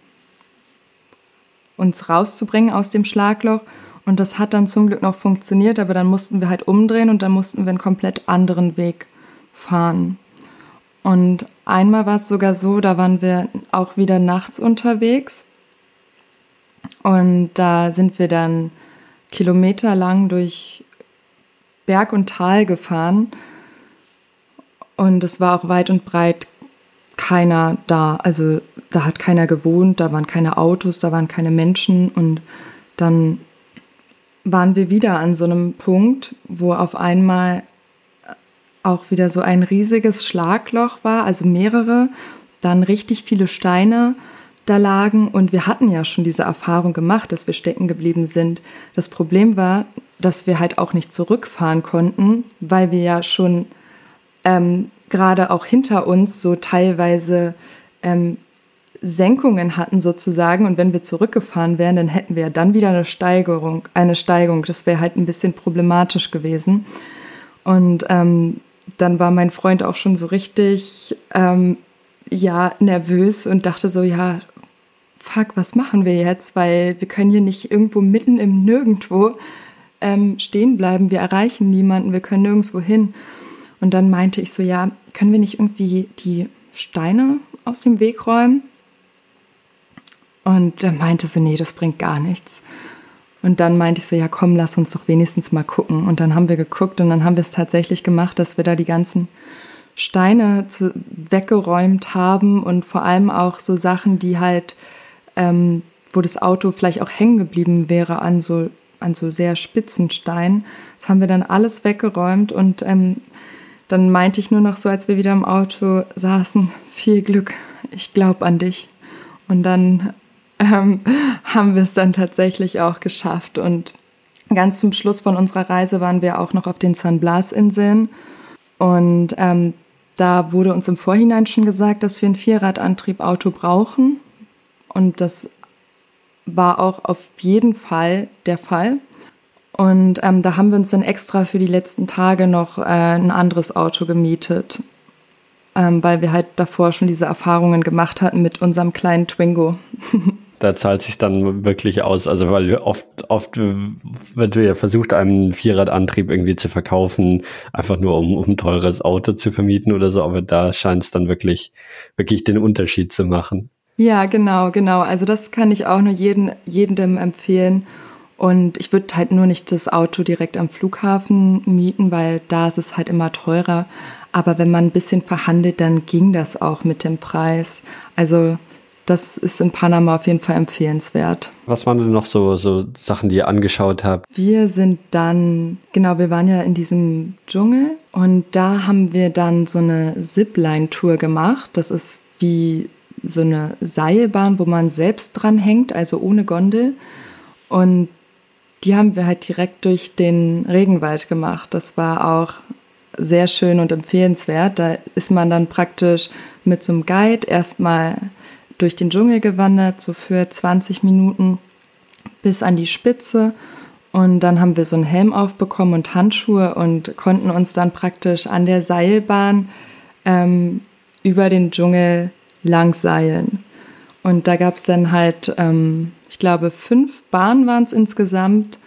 uns rauszubringen aus dem Schlagloch. Und das hat dann zum Glück noch funktioniert, aber dann mussten wir halt umdrehen und dann mussten wir einen komplett anderen Weg fahren. Und einmal war es sogar so, da waren wir auch wieder nachts unterwegs. Und da sind wir dann kilometerlang durch Berg und Tal gefahren. Und es war auch weit und breit keiner da. Also da hat keiner gewohnt, da waren keine Autos, da waren keine Menschen. Und dann waren wir wieder an so einem Punkt, wo auf einmal auch wieder so ein riesiges Schlagloch war, also mehrere, dann richtig viele Steine, da lagen und wir hatten ja schon diese Erfahrung gemacht, dass wir stecken geblieben sind. Das Problem war, dass wir halt auch nicht zurückfahren konnten, weil wir ja schon ähm, gerade auch hinter uns so teilweise ähm, Senkungen hatten sozusagen und wenn wir zurückgefahren wären, dann hätten wir dann wieder eine Steigerung, eine Steigung. Das wäre halt ein bisschen problematisch gewesen. Und ähm, dann war mein Freund auch schon so richtig ähm, ja nervös und dachte so ja fuck was machen wir jetzt, weil wir können hier nicht irgendwo mitten im Nirgendwo ähm, stehen bleiben. Wir erreichen niemanden, wir können nirgendwo hin. Und dann meinte ich so ja können wir nicht irgendwie die Steine aus dem Weg räumen? Und er meinte so, nee, das bringt gar nichts. Und dann meinte ich so, ja komm, lass uns doch wenigstens mal gucken. Und dann haben wir geguckt und dann haben wir es tatsächlich gemacht, dass wir da die ganzen Steine zu, weggeräumt haben und vor allem auch so Sachen, die halt, ähm, wo das Auto vielleicht auch hängen geblieben wäre an so, an so sehr spitzen Steinen. Das haben wir dann alles weggeräumt und ähm, dann meinte ich nur noch so, als wir wieder im Auto saßen, <laughs> viel Glück, ich glaube an dich. Und dann ähm, haben wir es dann tatsächlich auch geschafft. Und ganz zum Schluss von unserer Reise waren wir auch noch auf den San Blas-Inseln. Und ähm, da wurde uns im Vorhinein schon gesagt, dass wir ein Vierradantrieb-Auto brauchen. Und das war auch auf jeden Fall der Fall. Und ähm, da haben wir uns dann extra für die letzten Tage noch äh, ein anderes Auto gemietet, ähm, weil wir halt davor schon diese Erfahrungen gemacht hatten mit unserem kleinen Twingo. <laughs> da zahlt sich dann wirklich aus. Also weil oft, oft wird ja versucht, einen Vierradantrieb irgendwie zu verkaufen, einfach nur um, um ein teures Auto zu vermieten oder so, aber da scheint es dann wirklich, wirklich den Unterschied zu machen. Ja, genau, genau. Also das kann ich auch nur jeden, jedem empfehlen. Und ich würde halt nur nicht das Auto direkt am Flughafen mieten, weil da ist es halt immer teurer. Aber wenn man ein bisschen verhandelt, dann ging das auch mit dem Preis. Also das ist in Panama auf jeden Fall empfehlenswert. Was waren denn noch so, so Sachen, die ihr angeschaut habt? Wir sind dann, genau, wir waren ja in diesem Dschungel und da haben wir dann so eine Zipline-Tour gemacht. Das ist wie so eine Seilbahn, wo man selbst dran hängt, also ohne Gondel. Und die haben wir halt direkt durch den Regenwald gemacht. Das war auch sehr schön und empfehlenswert. Da ist man dann praktisch mit so einem Guide erstmal durch den Dschungel gewandert, so für 20 Minuten bis an die Spitze. Und dann haben wir so einen Helm aufbekommen und Handschuhe und konnten uns dann praktisch an der Seilbahn ähm, über den Dschungel lang seilen. Und da gab es dann halt, ähm, ich glaube, fünf Bahnen waren es insgesamt.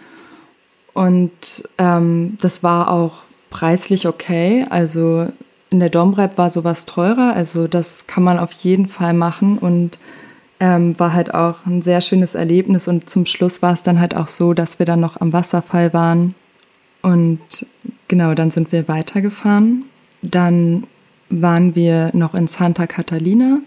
Und ähm, das war auch preislich okay. Also in der Domrep war sowas teurer, also das kann man auf jeden Fall machen und ähm, war halt auch ein sehr schönes Erlebnis. Und zum Schluss war es dann halt auch so, dass wir dann noch am Wasserfall waren. Und genau, dann sind wir weitergefahren. Dann waren wir noch in Santa Catalina.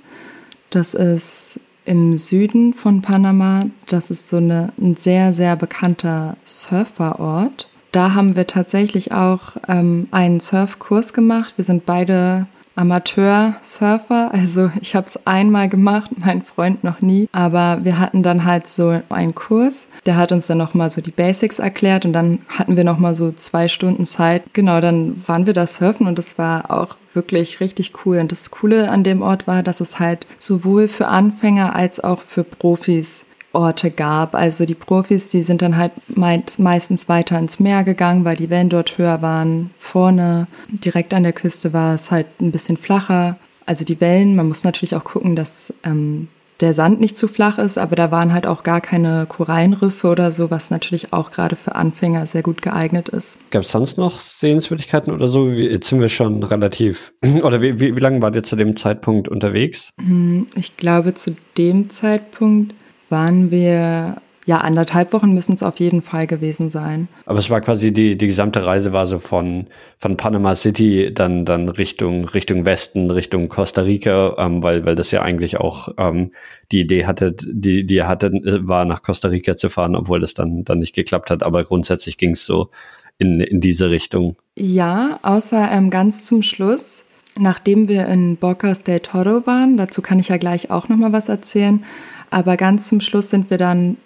Das ist im Süden von Panama. Das ist so eine, ein sehr, sehr bekannter Surferort da haben wir tatsächlich auch ähm, einen Surfkurs gemacht. Wir sind beide Amateur-Surfer. Also ich habe es einmal gemacht, <laughs> mein Freund noch nie. Aber wir hatten dann halt so einen Kurs. Der hat uns dann nochmal so die Basics erklärt und dann hatten wir nochmal so zwei Stunden Zeit. Genau, dann waren wir da surfen und das war auch wirklich richtig cool. Und das Coole an dem Ort war, dass es halt sowohl für Anfänger als auch für Profis Orte gab. Also die Profis, die sind dann halt meistens weiter ins Meer gegangen, weil die Wellen dort höher waren. Vorne, direkt an der Küste, war es halt ein bisschen flacher. Also die Wellen, man muss natürlich auch gucken, dass ähm, der Sand nicht zu flach ist, aber da waren halt auch gar keine Korallenriffe oder so, was natürlich auch gerade für Anfänger sehr gut geeignet ist. Gab es sonst noch Sehenswürdigkeiten oder so? Jetzt sind wir schon relativ, <clears throat> oder wie, wie, wie lange wart ihr zu dem Zeitpunkt unterwegs? Hm, ich glaube, zu dem Zeitpunkt waren wir, ja, anderthalb Wochen müssen es auf jeden Fall gewesen sein. Aber es war quasi die, die gesamte Reise war so von, von Panama City dann, dann Richtung, Richtung Westen, Richtung Costa Rica, ähm, weil, weil das ja eigentlich auch ähm, die Idee hatte, die, die ihr hattet, äh, war nach Costa Rica zu fahren, obwohl das dann, dann nicht geklappt hat. Aber grundsätzlich ging es so in, in diese Richtung. Ja, außer ähm, ganz zum Schluss nachdem wir in Bocas del Toro waren, dazu kann ich ja gleich auch noch mal was erzählen, aber ganz zum Schluss sind wir dann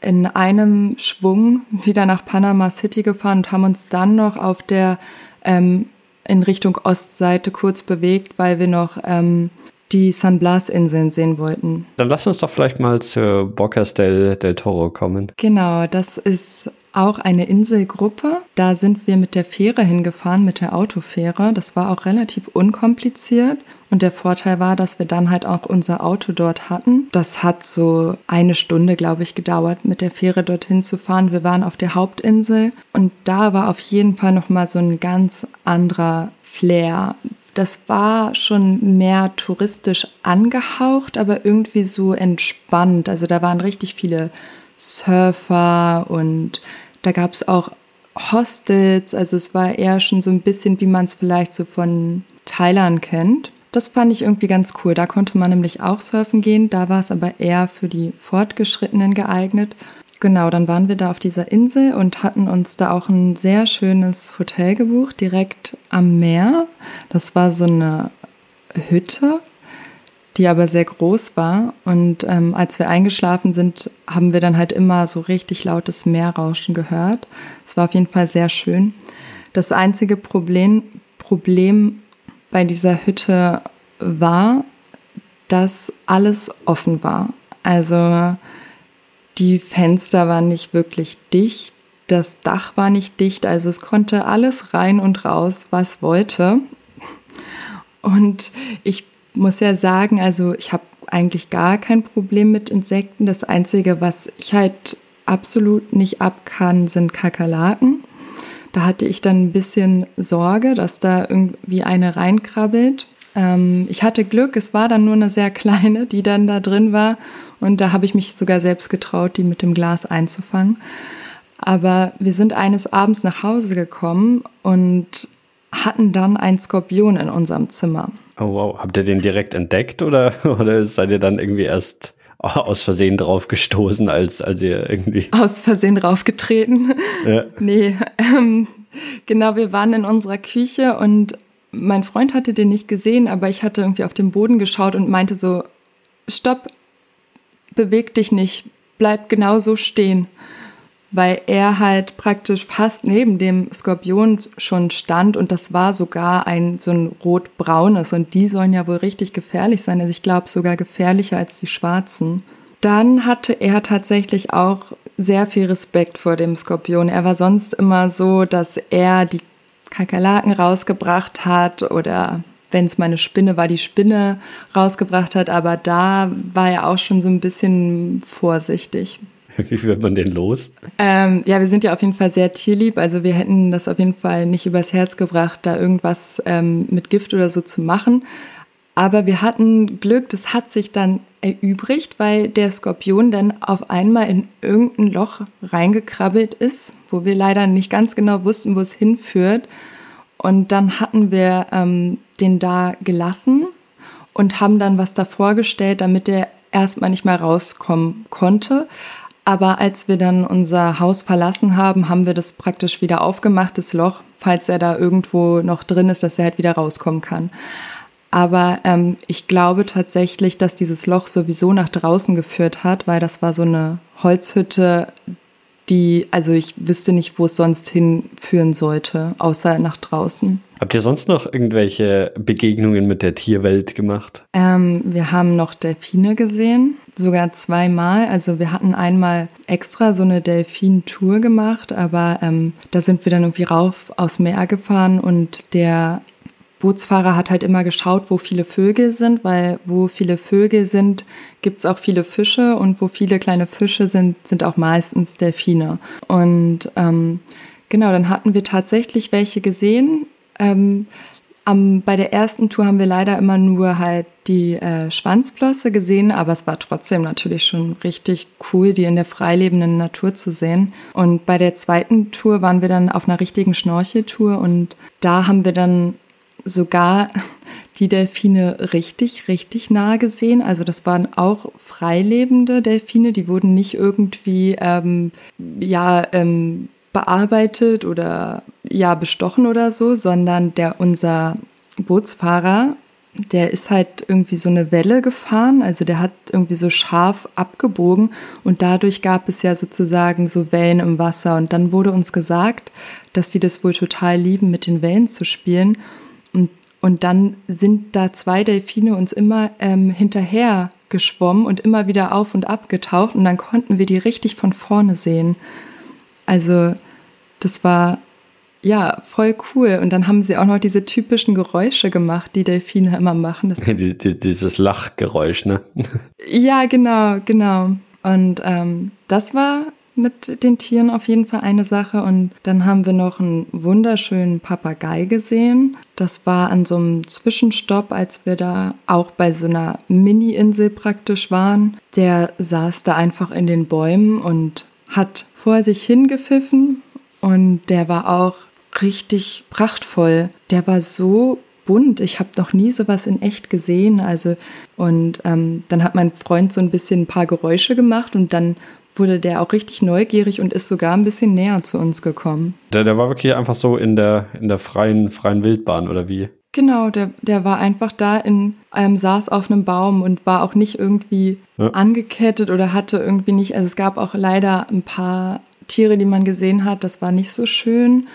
in einem Schwung wieder nach Panama City gefahren und haben uns dann noch auf der ähm, in Richtung Ostseite kurz bewegt, weil wir noch ähm, die San Blas-Inseln sehen wollten. Dann lass uns doch vielleicht mal zu Bocas del, del Toro kommen. Genau, das ist auch eine Inselgruppe. Da sind wir mit der Fähre hingefahren, mit der Autofähre. Das war auch relativ unkompliziert. Und der Vorteil war, dass wir dann halt auch unser Auto dort hatten. Das hat so eine Stunde, glaube ich, gedauert, mit der Fähre dorthin zu fahren. Wir waren auf der Hauptinsel und da war auf jeden Fall nochmal so ein ganz anderer Flair. Das war schon mehr touristisch angehaucht, aber irgendwie so entspannt. Also da waren richtig viele Surfer und da gab es auch Hostels. Also es war eher schon so ein bisschen, wie man es vielleicht so von Thailand kennt. Das fand ich irgendwie ganz cool. Da konnte man nämlich auch surfen gehen. Da war es aber eher für die Fortgeschrittenen geeignet. Genau, dann waren wir da auf dieser Insel und hatten uns da auch ein sehr schönes Hotel gebucht, direkt am Meer. Das war so eine Hütte, die aber sehr groß war. Und ähm, als wir eingeschlafen sind, haben wir dann halt immer so richtig lautes Meerrauschen gehört. Es war auf jeden Fall sehr schön. Das einzige Problem, Problem bei dieser Hütte war, dass alles offen war. Also die Fenster waren nicht wirklich dicht, das Dach war nicht dicht, also es konnte alles rein und raus, was wollte. Und ich muss ja sagen, also ich habe eigentlich gar kein Problem mit Insekten. Das Einzige, was ich halt absolut nicht ab kann, sind Kakerlaken. Da hatte ich dann ein bisschen Sorge, dass da irgendwie eine reinkrabbelt. Ähm, ich hatte Glück, es war dann nur eine sehr kleine, die dann da drin war. Und da habe ich mich sogar selbst getraut, die mit dem Glas einzufangen. Aber wir sind eines Abends nach Hause gekommen und hatten dann einen Skorpion in unserem Zimmer. Oh wow, habt ihr den direkt entdeckt oder, <laughs> oder seid ihr dann irgendwie erst <laughs> aus Versehen drauf gestoßen, als, als ihr irgendwie. <laughs> Aus Versehen draufgetreten. Ja. nee, ähm, genau, wir waren in unserer Küche und mein Freund hatte den nicht gesehen, aber ich hatte irgendwie auf den Boden geschaut und meinte so, stopp, beweg dich nicht, bleib genau so stehen weil er halt praktisch fast neben dem Skorpion schon stand und das war sogar ein so ein rotbraunes und die sollen ja wohl richtig gefährlich sein, also ich glaube sogar gefährlicher als die schwarzen. Dann hatte er tatsächlich auch sehr viel Respekt vor dem Skorpion. Er war sonst immer so, dass er die Kakerlaken rausgebracht hat oder wenn es meine Spinne war, die Spinne rausgebracht hat, aber da war er auch schon so ein bisschen vorsichtig. <laughs> Wie wird man den los? Ähm, ja, wir sind ja auf jeden Fall sehr tierlieb. Also wir hätten das auf jeden Fall nicht übers Herz gebracht, da irgendwas ähm, mit Gift oder so zu machen. Aber wir hatten Glück, das hat sich dann erübrigt, weil der Skorpion dann auf einmal in irgendein Loch reingekrabbelt ist, wo wir leider nicht ganz genau wussten, wo es hinführt. Und dann hatten wir ähm, den da gelassen und haben dann was davor gestellt, damit der erstmal nicht mehr rauskommen konnte. Aber als wir dann unser Haus verlassen haben, haben wir das praktisch wieder aufgemacht, das Loch, falls er da irgendwo noch drin ist, dass er halt wieder rauskommen kann. Aber ähm, ich glaube tatsächlich, dass dieses Loch sowieso nach draußen geführt hat, weil das war so eine Holzhütte, die, also ich wüsste nicht, wo es sonst hinführen sollte, außer nach draußen. Habt ihr sonst noch irgendwelche Begegnungen mit der Tierwelt gemacht? Ähm, wir haben noch Delfine gesehen, sogar zweimal. Also wir hatten einmal extra so eine Delfin-Tour gemacht, aber ähm, da sind wir dann irgendwie rauf aus Meer gefahren und der Bootsfahrer hat halt immer geschaut, wo viele Vögel sind, weil wo viele Vögel sind, gibt es auch viele Fische und wo viele kleine Fische sind, sind auch meistens Delfine. Und ähm, genau, dann hatten wir tatsächlich welche gesehen. Ähm, am, bei der ersten Tour haben wir leider immer nur halt die äh, Schwanzflosse gesehen, aber es war trotzdem natürlich schon richtig cool, die in der freilebenden Natur zu sehen. Und bei der zweiten Tour waren wir dann auf einer richtigen Schnorcheltour und da haben wir dann sogar die Delfine richtig, richtig nah gesehen. Also das waren auch freilebende Delfine, die wurden nicht irgendwie ähm, ja ähm, bearbeitet oder ja bestochen oder so, sondern der unser Bootsfahrer, der ist halt irgendwie so eine Welle gefahren, also der hat irgendwie so scharf abgebogen und dadurch gab es ja sozusagen so Wellen im Wasser. Und dann wurde uns gesagt, dass die das wohl total lieben, mit den Wellen zu spielen und, dann sind da zwei Delfine uns immer ähm, hinterher geschwommen und immer wieder auf und ab getaucht und dann konnten wir die richtig von vorne sehen. Also das war ja, voll cool. Und dann haben sie auch noch diese typischen Geräusche gemacht, die Delfine immer machen. <laughs> Die, die, dieses Lachgeräusch, ne? ja, genau, genau. Und ähm, das war mit den Tieren auf jeden Fall eine Sache. Und dann haben wir noch einen wunderschönen Papagei gesehen. Das war an so einem Zwischenstopp, als wir da auch bei so einer Mini-Insel praktisch waren. Der saß da einfach in den Bäumen und hat vor sich hingepfiffen. Und der war auch richtig prachtvoll. Der war so bunt. Ich habe noch nie sowas in echt gesehen. Also und ähm, dann hat mein Freund so ein bisschen ein paar Geräusche gemacht und dann wurde der auch richtig neugierig und ist sogar ein bisschen näher zu uns gekommen. Der, der war wirklich einfach so in der in der freien freien Wildbahn oder wie? Genau, der, der war einfach da in, ähm, saß auf einem Baum und war auch nicht irgendwie ja. angekettet oder hatte irgendwie nicht, also es gab auch leider ein paar Tiere, die man gesehen hat, das war nicht so schön.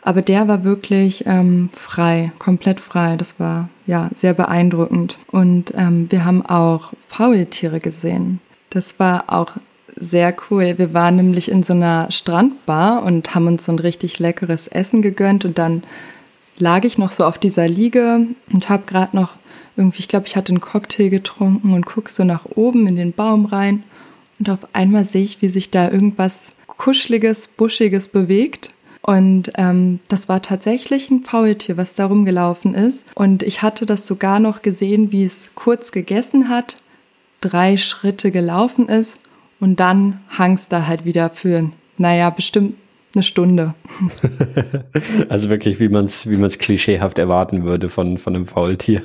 Aber der war wirklich ähm, frei, komplett frei. Das war ja sehr beeindruckend. Und ähm, wir haben auch Faultiere gesehen. Das war auch sehr cool. Wir waren nämlich in so einer Strandbar und haben uns so ein richtig leckeres Essen gegönnt und dann lag ich noch so auf dieser Liege und habe gerade noch irgendwie, ich glaube, ich hatte einen Cocktail getrunken und guck so nach oben in den Baum rein und auf einmal sehe ich, wie sich da irgendwas kuscheliges, buschiges bewegt und ähm, das war tatsächlich ein Faultier, was da rumgelaufen ist. Und ich hatte das sogar noch gesehen, wie es kurz gegessen hat, drei Schritte gelaufen ist und dann hang es da halt wieder für, naja, bestimmt eine Stunde. <laughs> also wirklich, wie man es wie man's klischeehaft erwarten würde von, von einem Faultier.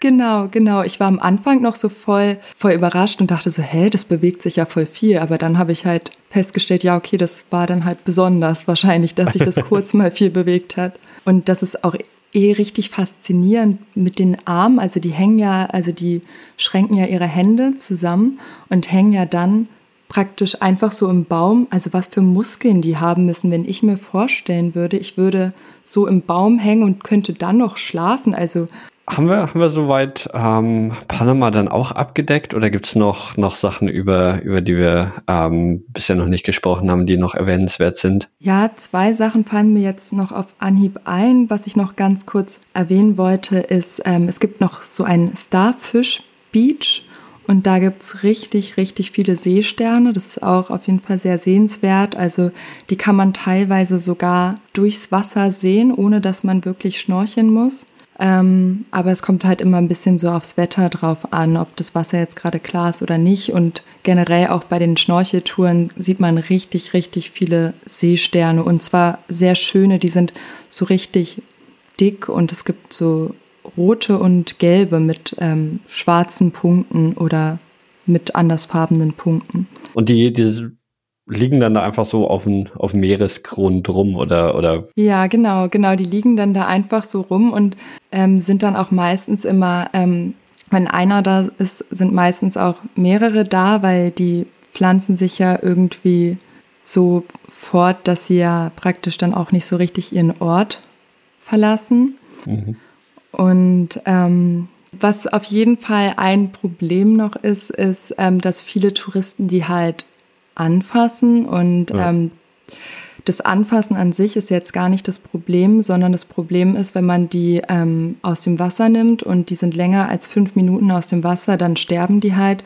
Genau, genau. Ich war am Anfang noch so voll, voll überrascht und dachte so, hä, das bewegt sich ja voll viel. Aber dann habe ich halt festgestellt, ja, okay, das war dann halt besonders wahrscheinlich, dass sich das kurz mal viel bewegt hat. Und das ist auch eh richtig faszinierend mit den Armen. Also die hängen ja, also die schränken ja ihre Hände zusammen und hängen ja dann praktisch einfach so im Baum, also was für Muskeln die haben müssen, wenn ich mir vorstellen würde, ich würde so im Baum hängen und könnte dann noch schlafen. Also haben wir, haben wir soweit ähm, Panama dann auch abgedeckt oder gibt es noch, noch Sachen, über, über die wir ähm, bisher noch nicht gesprochen haben, die noch erwähnenswert sind? Ja, zwei Sachen fallen mir jetzt noch auf Anhieb ein. Was ich noch ganz kurz erwähnen wollte, ist, ähm, es gibt noch so ein Starfish Beach und da gibt's richtig, richtig viele Seesterne. Das ist auch auf jeden Fall sehr sehenswert. Also die kann man teilweise sogar durchs Wasser sehen, ohne dass man wirklich schnorcheln muss. Ähm, aber es kommt halt immer ein bisschen so aufs Wetter drauf an, ob das Wasser jetzt gerade klar ist oder nicht. Und generell auch bei den Schnorcheltouren sieht man richtig, richtig viele Seesterne. Und zwar sehr schöne, die sind so richtig dick und es gibt so rote und gelbe mit ähm, schwarzen Punkten oder mit andersfarbenen Punkten. Und die, diese liegen dann da einfach so auf dem, auf dem Meeresgrund rum oder, oder? Ja, genau, genau. Die liegen dann da einfach so rum und ähm, sind dann auch meistens immer, ähm, wenn einer da ist, sind meistens auch mehrere da, weil die pflanzen sich ja irgendwie so fort, dass sie ja praktisch dann auch nicht so richtig ihren Ort verlassen. Mhm. Und ähm, was auf jeden Fall ein Problem noch ist, ist, ähm, dass viele Touristen die halt anfassen und ja. ähm, das Anfassen an sich ist jetzt gar nicht das Problem, sondern das Problem ist, wenn man die ähm, aus dem Wasser nimmt und die sind länger als fünf Minuten aus dem Wasser, dann sterben die halt.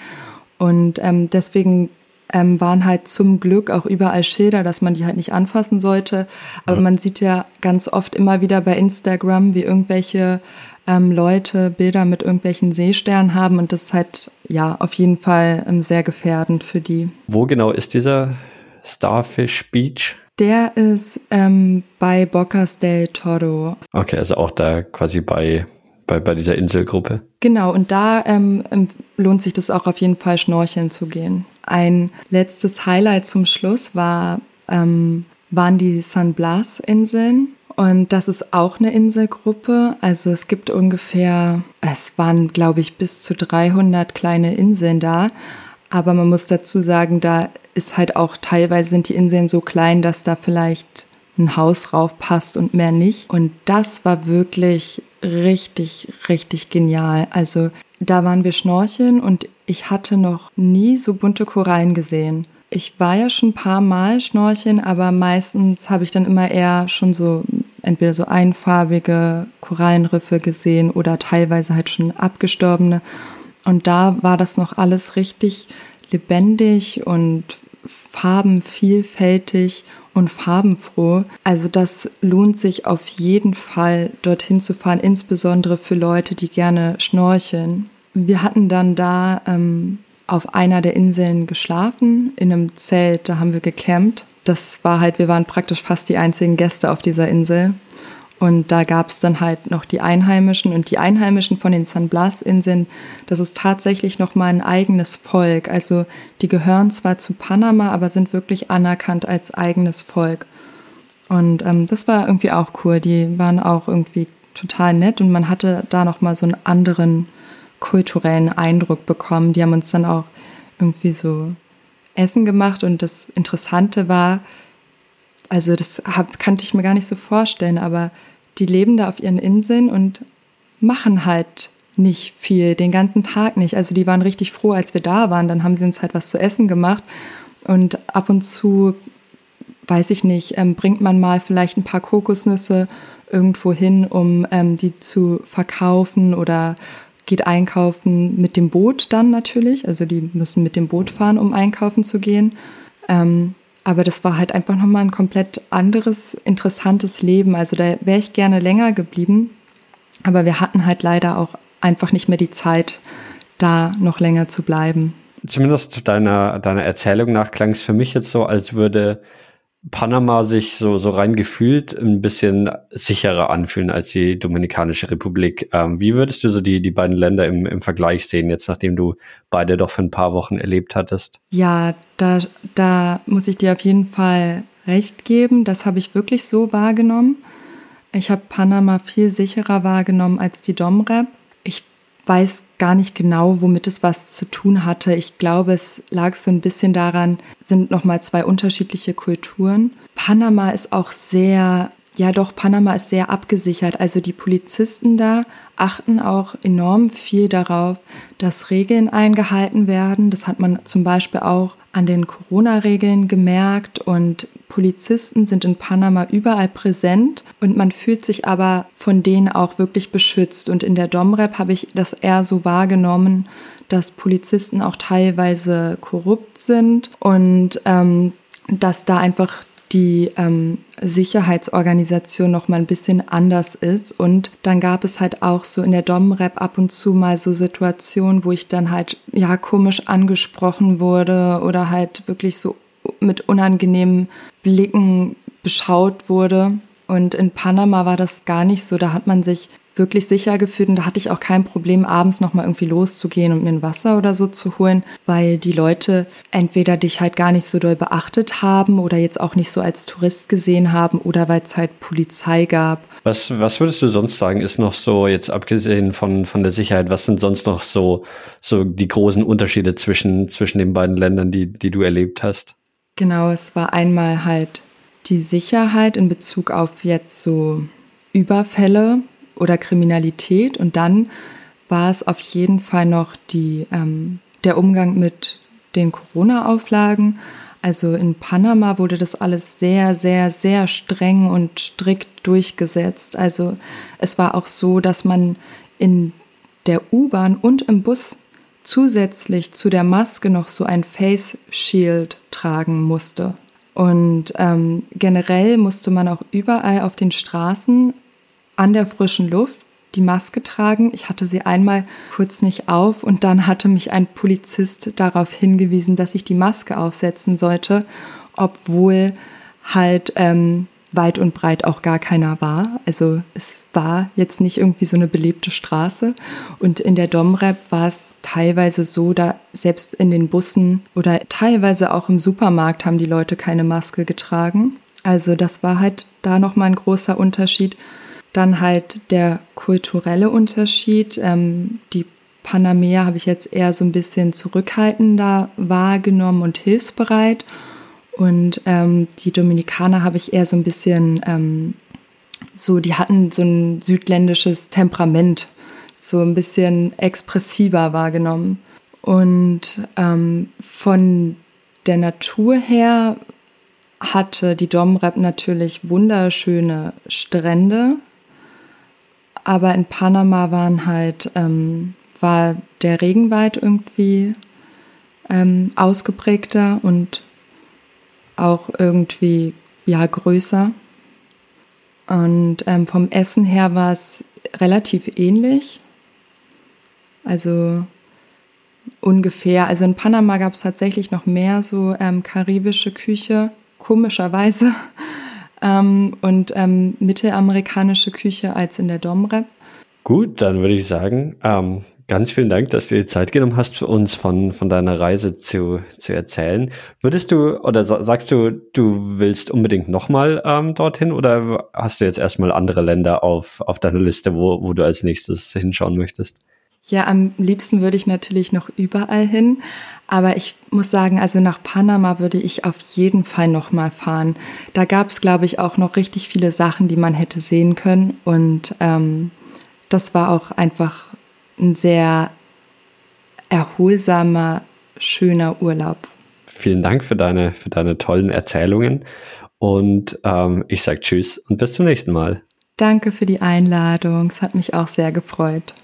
Und ähm, deswegen ähm, waren halt zum Glück auch überall Schilder, dass man die halt nicht anfassen sollte. Aber ja. man sieht ja ganz oft immer wieder bei Instagram, wie irgendwelche ähm, Leute Bilder mit irgendwelchen Seesternen haben und das ist halt ja auf jeden Fall ähm, sehr gefährdend für die. Wo genau ist dieser Starfish Beach? Der ist ähm, bei Bocas del Toro. Okay, also auch da quasi bei, bei, bei dieser Inselgruppe. Genau, und da ähm, ähm, lohnt sich das auch auf jeden Fall, schnorcheln zu gehen. Ein letztes Highlight zum Schluss war, ähm, waren die San Blas-Inseln. Und das ist auch eine Inselgruppe. Also es gibt ungefähr, es waren, glaube ich, bis zu 300 kleine Inseln da. Aber man muss dazu sagen, da ist halt auch teilweise sind die Inseln so klein, dass da vielleicht ein Haus raufpasst und mehr nicht. Und das war wirklich richtig, richtig genial. Also da waren wir schnorcheln und ich hatte noch nie so bunte Korallen gesehen. Ich war ja schon ein paar Mal schnorcheln, aber meistens habe ich dann immer eher schon so entweder so einfarbige Korallenriffe gesehen oder teilweise halt schon abgestorbene. Und da war das noch alles richtig lebendig und farbenvielfältig und farbenfroh. Also das lohnt sich auf jeden Fall, dorthin zu fahren, insbesondere für Leute, die gerne schnorcheln. Wir hatten dann da ähm, auf einer der Inseln geschlafen, in einem Zelt, da haben wir gecampt. Das war halt, wir waren praktisch fast die einzigen Gäste auf dieser Insel. Und da gab es dann halt noch die Einheimischen und die Einheimischen von den San Blas-Inseln, das ist tatsächlich nochmal ein eigenes Volk. Also die gehören zwar zu Panama, aber sind wirklich anerkannt als eigenes Volk. Und ähm, das war irgendwie auch cool. Die waren auch irgendwie total nett und man hatte da nochmal so einen anderen kulturellen Eindruck bekommen. Die haben uns dann auch irgendwie so Essen gemacht und das Interessante war, also das hab, kannte ich mir gar nicht so vorstellen, aber die leben da auf ihren Inseln und machen halt nicht viel, den ganzen Tag nicht. Also die waren richtig froh, als wir da waren. Dann haben sie uns halt was zu essen gemacht. Und ab und zu, weiß ich nicht, ähm, bringt man mal vielleicht ein paar Kokosnüsse irgendwo hin, um ähm, die zu verkaufen oder geht einkaufen mit dem Boot dann natürlich. Also die müssen mit dem Boot fahren, um einkaufen zu gehen. Ähm, aber das war halt einfach nochmal ein komplett anderes, interessantes Leben. Also da wäre ich gerne länger geblieben. Aber wir hatten halt leider auch einfach nicht mehr die Zeit, da noch länger zu bleiben. Zumindest deiner, deiner Erzählung nach klang es für mich jetzt so, als würde Panama sich so, so rein gefühlt ein bisschen sicherer anfühlen als die Dominikanische Republik. Ähm, wie würdest du so die, die beiden Länder im, im Vergleich sehen, jetzt nachdem du beide doch für ein paar Wochen erlebt hattest? Ja, da, da muss ich dir auf jeden Fall recht geben. Das habe ich wirklich so wahrgenommen. Ich habe Panama viel sicherer wahrgenommen als die Domrep. Ich weiß gar nicht genau, womit es was zu tun hatte. Ich glaube, es lag so ein bisschen daran, sind nochmal zwei unterschiedliche Kulturen. Panama ist auch sehr, ja doch, Panama ist sehr abgesichert. Also die Polizisten da achten auch enorm viel darauf, dass Regeln eingehalten werden. Das hat man zum Beispiel auch an den Corona-Regeln gemerkt und Polizisten sind in Panama überall präsent und man fühlt sich aber von denen auch wirklich beschützt. Und in der Domrep habe ich das eher so wahrgenommen, dass Polizisten auch teilweise korrupt sind und ähm, dass da einfach die ähm, Sicherheitsorganisation noch mal ein bisschen anders ist. Und dann gab es halt auch so in der Domrep ab und zu mal so Situationen, wo ich dann halt ja komisch angesprochen wurde oder halt wirklich so mit unangenehmen Blicken beschaut wurde. Und in Panama war das gar nicht so. Da hat man sich wirklich sicher gefühlt und da hatte ich auch kein Problem, abends nochmal irgendwie loszugehen und mir ein Wasser oder so zu holen, weil die Leute entweder dich halt gar nicht so doll beachtet haben oder jetzt auch nicht so als Tourist gesehen haben oder weil es halt Polizei gab. Was, was würdest du sonst sagen, ist noch so, jetzt abgesehen von, von der Sicherheit, was sind sonst noch so, so die großen Unterschiede zwischen, zwischen den beiden Ländern, die, die du erlebt hast? Genau, es war einmal halt die Sicherheit in Bezug auf jetzt so Überfälle, oder Kriminalität. Und dann war es auf jeden Fall noch die, ähm, der Umgang mit den Corona-Auflagen. Also in Panama wurde das alles sehr, sehr, sehr streng und strikt durchgesetzt. Also es war auch so, dass man in der U-Bahn und im Bus zusätzlich zu der Maske noch so ein Face Shield tragen musste. Und ähm, generell musste man auch überall auf den Straßen an der frischen Luft die Maske tragen. Ich hatte sie einmal kurz nicht auf und dann hatte mich ein Polizist darauf hingewiesen, dass ich die Maske aufsetzen sollte, obwohl halt ähm, weit und breit auch gar keiner war. Also es war jetzt nicht irgendwie so eine belebte Straße. Und in der Domrep war es teilweise so, da selbst in den Bussen oder teilweise auch im Supermarkt haben die Leute keine Maske getragen. Also das war halt da nochmal ein großer Unterschied. Dann halt der kulturelle Unterschied. Ähm, die Panameer habe ich jetzt eher so ein bisschen zurückhaltender wahrgenommen und hilfsbereit. Und ähm, die Dominikaner habe ich eher so ein bisschen ähm, so, die hatten so ein südländisches Temperament, so ein bisschen expressiver wahrgenommen. Und ähm, von der Natur her hatte die Domrep natürlich wunderschöne Strände, aber in Panama waren halt, ähm, war der Regenwald irgendwie ähm, ausgeprägter und auch irgendwie ja größer. Und ähm, vom Essen her war es relativ ähnlich. Also ungefähr. Also in Panama gab es tatsächlich noch mehr so ähm, karibische Küche, komischerweise. <laughs> ähm, und ähm, mittelamerikanische Küche als in der Domrep. Gut, dann würde ich sagen, ähm, ganz vielen Dank, dass du dir Zeit genommen hast, uns von, von deiner Reise zu, zu erzählen. Würdest du oder sagst du, du willst unbedingt nochmal ähm, dorthin oder hast du jetzt erstmal andere Länder auf, auf deiner Liste, wo, wo du als nächstes hinschauen möchtest? Ja, am liebsten würde ich natürlich noch überall hin. Aber ich muss sagen, also nach Panama würde ich auf jeden Fall nochmal fahren. Da gab es, glaube ich, auch noch richtig viele Sachen, die man hätte sehen können. Und ähm, das war auch einfach ein sehr erholsamer, schöner Urlaub. Vielen Dank für deine, für deine tollen Erzählungen. Und ähm, ich sage Tschüss und bis zum nächsten Mal. Danke für die Einladung. Es hat mich auch sehr gefreut.